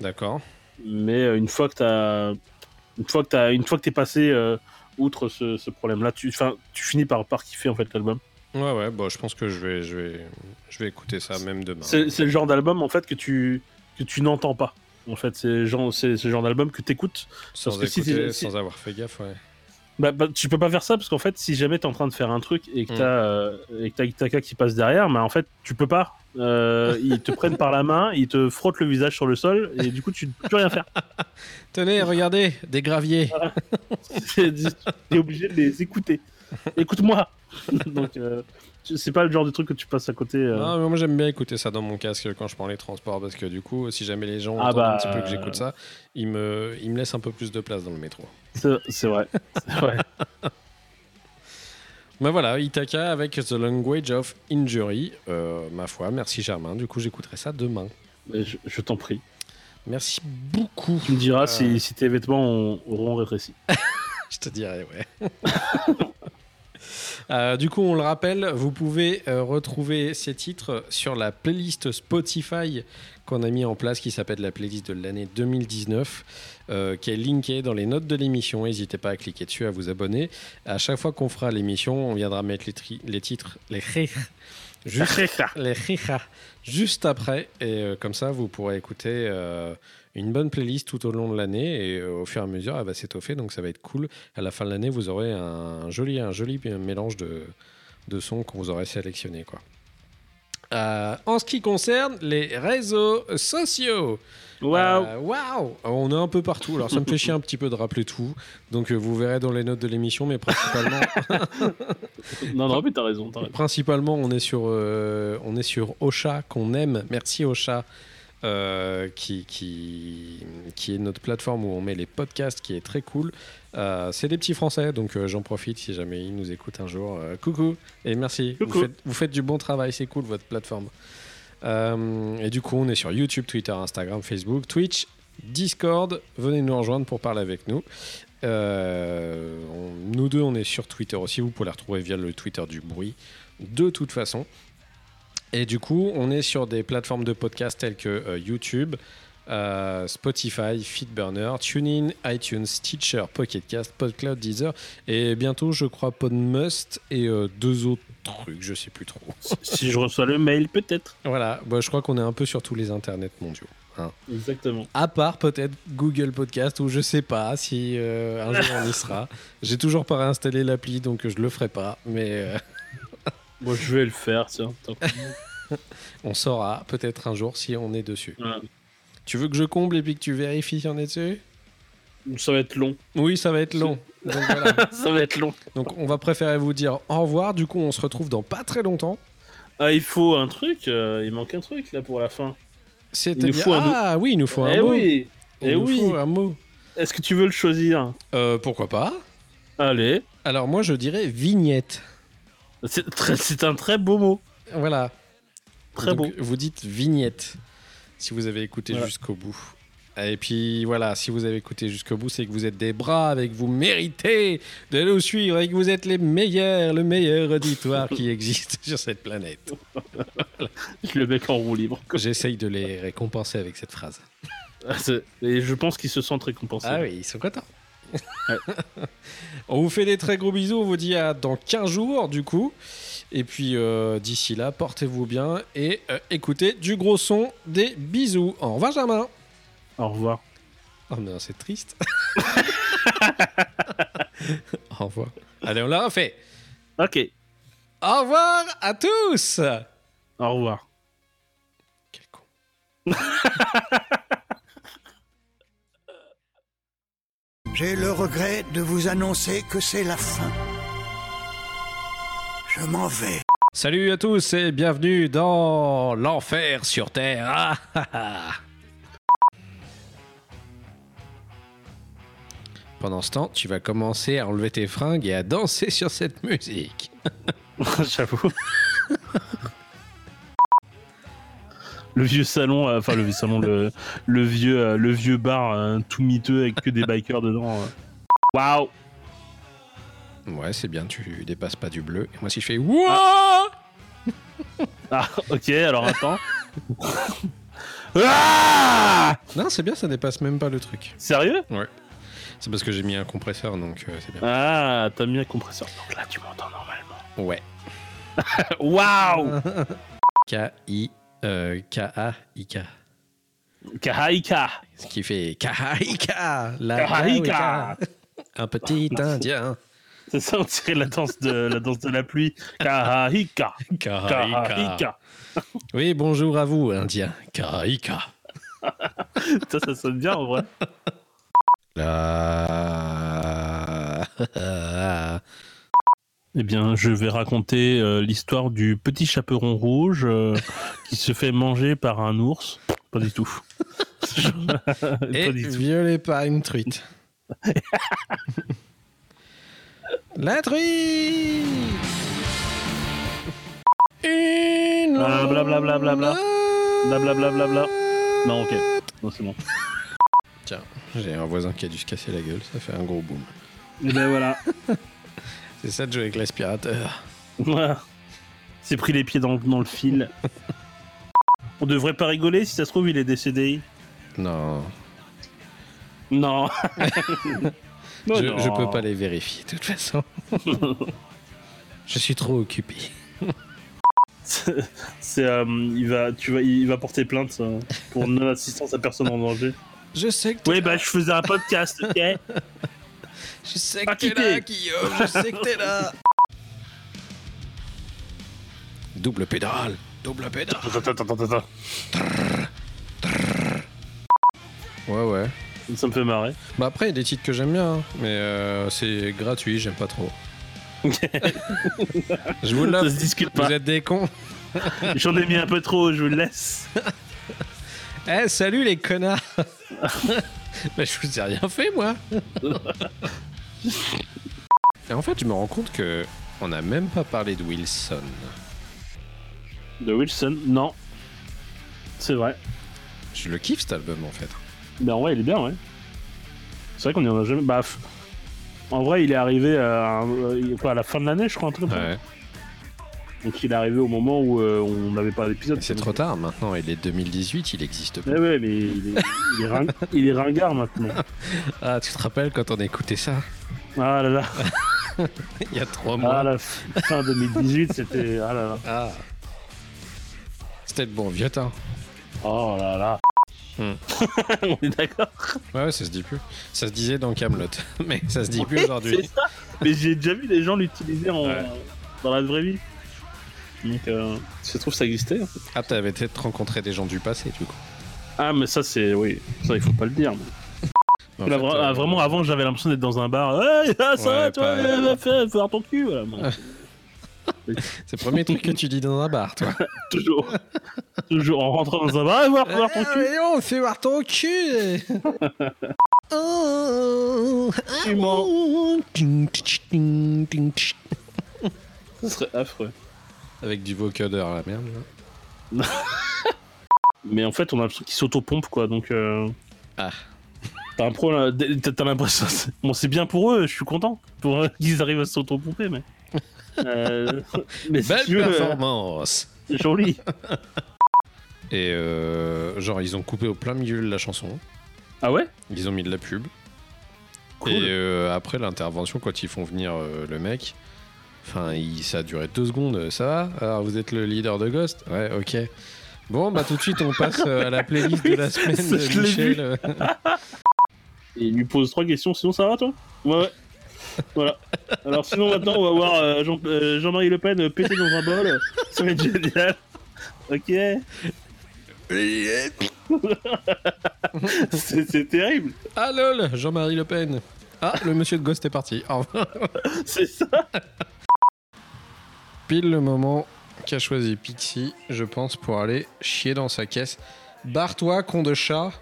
D'accord. mais une fois que t'as, une fois que t'as, une fois que t'es passé euh, outre ce, ce problème-là, tu, finis par, par kiffer en fait l'album. Ouais, ouais, bon, je pense que je vais, je vais, je vais écouter ça même demain. C'est c'est le genre d'album en fait que tu, que tu n'entends pas. En fait, c'est le genre, c'est d'album que t'écoutes. Sans que écouter, si- sans avoir fait gaffe, ouais. Bah, bah, tu peux pas faire ça parce qu'en fait, si jamais t'es en train de faire un truc et que Mm. t'as euh, et que t'as Itaka qui passe derrière, bah en fait, tu peux pas. Euh, ils te [laughs] prennent par la main, ils te frottent le visage sur le sol et du coup, tu ne peux plus rien faire. [laughs] Tenez, regardez, des graviers. T'es [laughs] t'es obligé de les écouter. Écoute-moi. Donc, euh, c'est pas le genre de truc que tu passes à côté. euh. Ah, mais moi, j'aime bien écouter ça dans mon casque quand je prends les transports parce que du coup, si jamais les gens Ah entendent bah, un petit peu que euh, j'écoute ça, ils me, ils me laissent un peu plus de place dans le métro. C'est vrai. Vrai. [laughs] [laughs] Mais voilà, Itaka avec The Language of Injury. Euh, ma foi, merci Germain. Du coup, j'écouterai ça demain. Mais Je, je t'en prie. Merci beaucoup. Tu me diras Euh. si, si tes vêtements ont- auront rétréci. [laughs] Je te dirai, ouais. Euh, du coup, on le rappelle, vous pouvez euh, retrouver ces titres sur la playlist Spotify qu'on a mis en place, qui s'appelle la playlist de l'année 2019, euh, qui est linkée dans les notes de l'émission. N'hésitez pas à cliquer dessus, à vous abonner. À chaque fois qu'on fera l'émission, on viendra mettre les, tri- les titres, les juste, les juste après. Et comme ça, vous pourrez écouter une bonne playlist tout au long de l'année. Et euh, au fur et à mesure, elle va s'étoffer. Donc ça va être cool. À la fin de l'année, vous aurez un joli, un joli mélange de, de sons qu'on vous aurait sélectionné. Quoi. Euh, en ce qui concerne les réseaux sociaux, Waouh. euh, Waouh On est un peu partout. Alors ça me fait chier un petit peu de rappeler tout. Donc vous verrez dans les notes de l'émission, mais principalement, [laughs] Non, non, mais t'as raison. T'as raison. principalement on est sur, euh, on est sur Ocha qu'on aime. Merci Ocha. Euh, qui, qui, qui est notre plateforme où on met les podcasts, qui est très cool. Euh, c'est des petits Français, donc euh, j'en profite si jamais ils nous écoutent un jour. Coucou et merci. Coucou. Vous, faites, vous faites du bon travail, c'est cool votre plateforme. Et du coup, on est sur YouTube, Twitter, Instagram, Facebook, Twitch, Discord. Venez nous rejoindre pour parler avec nous. On- nous deux, on est sur Twitter aussi. Vous pouvez la retrouver via le Twitter du bruit, de toute façon. Et du coup, on est sur des plateformes de podcast telles que euh, YouTube, euh, Spotify, Feedburner, TuneIn, iTunes, Stitcher, Pocketcast, PodCloud, Deezer et bientôt, je crois, Podmust et euh, deux autres trucs, je sais plus trop. si je reçois le mail, peut-être. Voilà, bah, je crois qu'on est un peu sur tous les internets mondiaux. Exactement. À part peut-être Google Podcast ou je sais pas si euh, un jour on y sera. [laughs] J'ai toujours pas réinstallé l'appli donc je le ferai pas, mais Bon, je vais le faire, tiens. [laughs] On saura peut-être un jour si on est dessus. Tu veux que je comble et puis que tu vérifies si on est dessus? Ça va être long. Oui, ça va être long. [laughs] Donc, voilà. ça va être long. Donc, on va préférer vous dire au revoir. Du coup, on se retrouve dans pas très longtemps. Ah, il faut un truc. euh, il manque un truc là pour la fin. C'était nous faut un mot. Ah oui, il nous faut un eh mot. oui. Il Eh nous oui. faut un mot. Est-ce que tu veux le choisir? Euh, pourquoi pas? Allez. Alors, moi, je dirais vignette. C'est un très beau mot. Voilà. Très Donc, beau. Vous dites vignette si vous avez écouté Voilà. jusqu'au bout. Et puis voilà, si vous avez écouté jusqu'au bout, c'est que vous êtes des braves et que vous méritez de nous suivre et que vous êtes les meilleurs, le meilleur auditoire qui [laughs] existe sur cette planète. Le mec en roue libre. J'essaye de les récompenser avec cette phrase. Ah, Et je pense qu'ils se sentent récompensés. Ah oui, ils sont contents. On vous fait des très gros bisous, on vous dit à dans 15 jours du coup. Et puis euh, d'ici là, portez-vous bien et euh, écoutez du gros son des bisous. Au revoir Germain. Au revoir. Oh non, c'est triste. [laughs] Au revoir. Allez, on l'a refait. Ok. Au revoir à tous. Au revoir. Quel con. [laughs] J'ai le regret de vous annoncer que c'est la fin. Je m'en vais. Salut à tous et bienvenue dans l'enfer sur Terre. Ah, ah, ah. Pendant ce temps, tu vas commencer à enlever tes fringues et à danser sur cette musique. [laughs] J'avoue. Le vieux salon, euh, enfin le vieux salon, le, le vieux, euh, le vieux bar euh, tout miteux avec que des bikers dedans. Waouh! Ouais, c'est bien, tu dépasses pas du bleu. Et moi, si je fais Wouah Ah, ok, alors attends. [laughs] ah Non, c'est bien, ça dépasse même pas le truc. Sérieux? C'est parce que j'ai mis un compresseur, donc euh, c'est bien. Ah, t'as mis un compresseur. Donc là, tu m'entends normalement. Ouais. [laughs] Waouh! K-I. Euh, K-A-I-K. Kahaika! Ce qui fait K-A-I-K. La Kahaika! Un petit indien. C'est ça, on dirait la danse de la, danse de la pluie. Kahaika! Kahaika! Oui, bonjour à vous, indien. K-A-I-K. Ça, ça sonne bien en vrai. La... [laughs] Eh bien, je vais raconter euh, l'histoire du petit chaperon rouge euh, [laughs] qui se fait manger par un ours. Pas du tout. [laughs] Et Pas du tout. violé par une truite. [laughs] La truite Une Ah, blablabla, blabla. Blablabla. Non, ok. Non, c'est bon. Tiens, j'ai un voisin qui a dû se casser la gueule, ça fait un gros boom. Et ben voilà. C'est ça de jouer avec l'aspirateur. Voilà. C'est pris les pieds dans, dans le fil. [laughs] On devrait pas rigoler si ça se trouve, il est décédé. Non, Non. [laughs] Non, je, non. je peux pas les vérifier de toute façon. [laughs] je suis trop occupé. C'est, euh, il va, tu vas, il va porter plainte euh, pour non-assistance à personne en danger. Je sais que Oui, bah, je faisais un podcast, ok je sais que t'es là, Guillaume, je sais que t'es là. Double pédale, double pédale. Ouais, ouais. Ça me fait marrer. Bah après, il y a des titres que j'aime bien, hein, mais euh, c'est gratuit, j'aime pas trop. [laughs] Je vous Ça l'offre. se discute Vous êtes des cons. [laughs] J'en ai mis un peu trop, je vous le laisse. Eh, salut les connards. [laughs] Mais [laughs] je vous ai rien fait, moi. [laughs] Et en fait, je me rends compte que on n'a même pas parlé de Wilson. De Wilson, non. C'est vrai. Je le kiffe cet album en fait. Ben ouais, il est bien, ouais. C'est vrai qu'on y en a jamais. Bah, en vrai, il est arrivé à, euh, quoi, à la fin de l'année, je crois, un truc. Ouais. Donc il est arrivé au moment où euh, on n'avait pas d'épisode. C'est trop tard maintenant, il est 2018, il existe pas. Ouais, ouais, mais il est, il est, ring- [laughs] il est ringard maintenant. Ah, tu te rappelles quand on écoutait ça? Ah là là, [laughs] Il y a trois mois. ah la fin 2018, c'était. Ah là là. Ah. C'était le bon vieux temps. Oh là là. Hmm. [laughs] on est d'accord? Ouais, ouais, ça se dit plus. Ça se disait dans Camelot, mais ça se dit plus aujourd'hui. Mais j'ai déjà vu des gens l'utiliser en... Ouais. dans la vraie vie. Donc, euh, je trouve que ça existait. en fait. Ah, t'avais peut-être rencontré des gens du passé, du coup. Ah, mais ça, c'est. Oui, ça, il faut pas le dire. En Là, fait, vra- euh, ah, vraiment, avant, j'avais l'impression d'être dans un bar. Hey, ah, ça Ouais, va, toi, fais, fais voir ton cul. Voilà, moi. [laughs] C'est le premier truc que tu dis dans un bar, toi. [laughs] toujours. toujours en rentrant dans un bar, voir, voir ton cul. on fait voir ton cul [laughs] Tu mens. Ce serait affreux. Avec du vocodeur, la merde. là. [laughs] Mais en fait, on a l'impression qu'ils s'auto-pompent, quoi. Donc. euh, Ah. T'as un problème. T'as l'impression. Bon, c'est bien pour eux, je suis content. Pour eux qu'ils arrivent à s'auto-pomper, mais. [laughs] Euh, mais si Belle tu veux, euh, performance joli. [laughs] Et euh, genre, ils ont coupé au plein milieu de la chanson. Ah ouais? Ils ont mis de la pub. Cool. Et euh, après l'intervention, quand ils font venir le mec, enfin, il- ça a duré deux secondes. Ça va Alors, vous êtes le leader de Ghost Ouais, ok. Bon, bah tout de suite, on passe euh, à la playlist de la [laughs] semaine Ça, de Michel. [laughs] Et il lui pose trois questions, sinon ça va toi Ouais, ouais. Voilà. Alors sinon maintenant on va voir euh, Jean- euh, Jean-Marie Le Pen euh, péter dans un bol. Ça va être génial. Ok. [laughs] C'est c'est terrible. Ah lol, Jean-Marie Le Pen. Ah, le monsieur de Ghost est parti. Au revoir. C'est ça. Pile le moment qu'a choisi Pixie, je pense, pour aller chier dans sa caisse. Barre-toi, con de chat.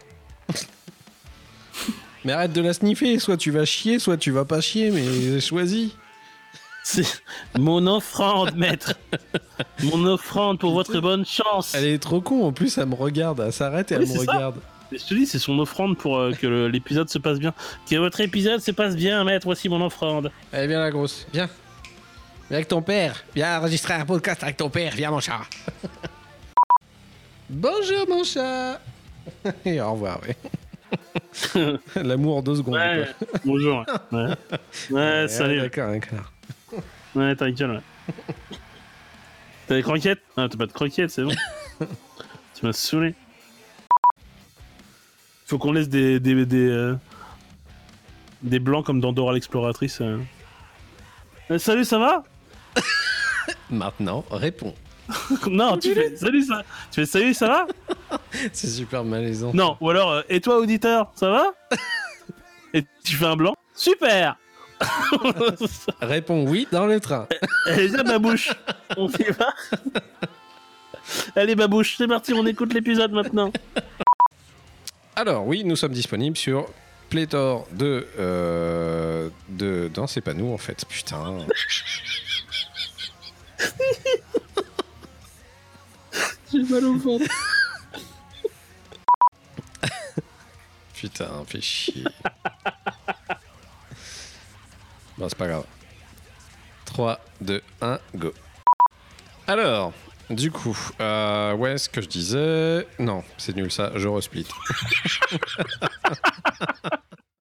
[laughs] mais arrête de la sniffer, soit tu vas chier, soit tu vas pas chier, mais choisis. C'est mon offrande, maître. Mon offrande pour votre bonne chance. Elle est trop con, en plus elle me regarde, elle s'arrête et Oui, elle me ça. regarde. Je te dis, c'est son offrande pour euh, que l'épisode se passe bien. Que votre épisode se passe bien, maître. Voici mon offrande. Allez, viens la grosse, viens. Viens avec ton père, viens enregistrer un podcast avec ton père, viens mon chat. [laughs] Bonjour mon chat. et [laughs] au revoir, ouais. [laughs] L'amour en deux secondes. Ouais. quoi. Bonjour. Ouais. Ouais, salut. D'accord, un connard. Ouais, ta gueule, ouais. T'as des croquettes? Ah, t'as pas de croquettes, c'est bon. tu m'as saoulé. Faut qu'on laisse des. des. des, euh, des blancs comme dans Dora l'exploratrice. euh. Eh, salut, ça va? [laughs] Maintenant, réponds. [laughs] Non, tu fais. Salut, ça. Tu fais salut, ça va [laughs] C'est super malaisant. Non, ou alors, euh, et toi, auditeur, ça va Et tu fais un blanc Super Réponds oui dans le train. Allez, viens, babouche On y va Allez, babouche, c'est parti, on écoute l'épisode maintenant. Alors oui, nous sommes disponibles sur pléthore de... Euh, de... Non, c'est pas nous en fait, putain. J'ai mal au ventre. [laughs] Putain, fais chier. [laughs] bon, c'est pas grave. 3, 2, 1, go. Alors, du coup, euh, ouais, ce que je disais... Non, c'est nul ça, je resplit. [laughs]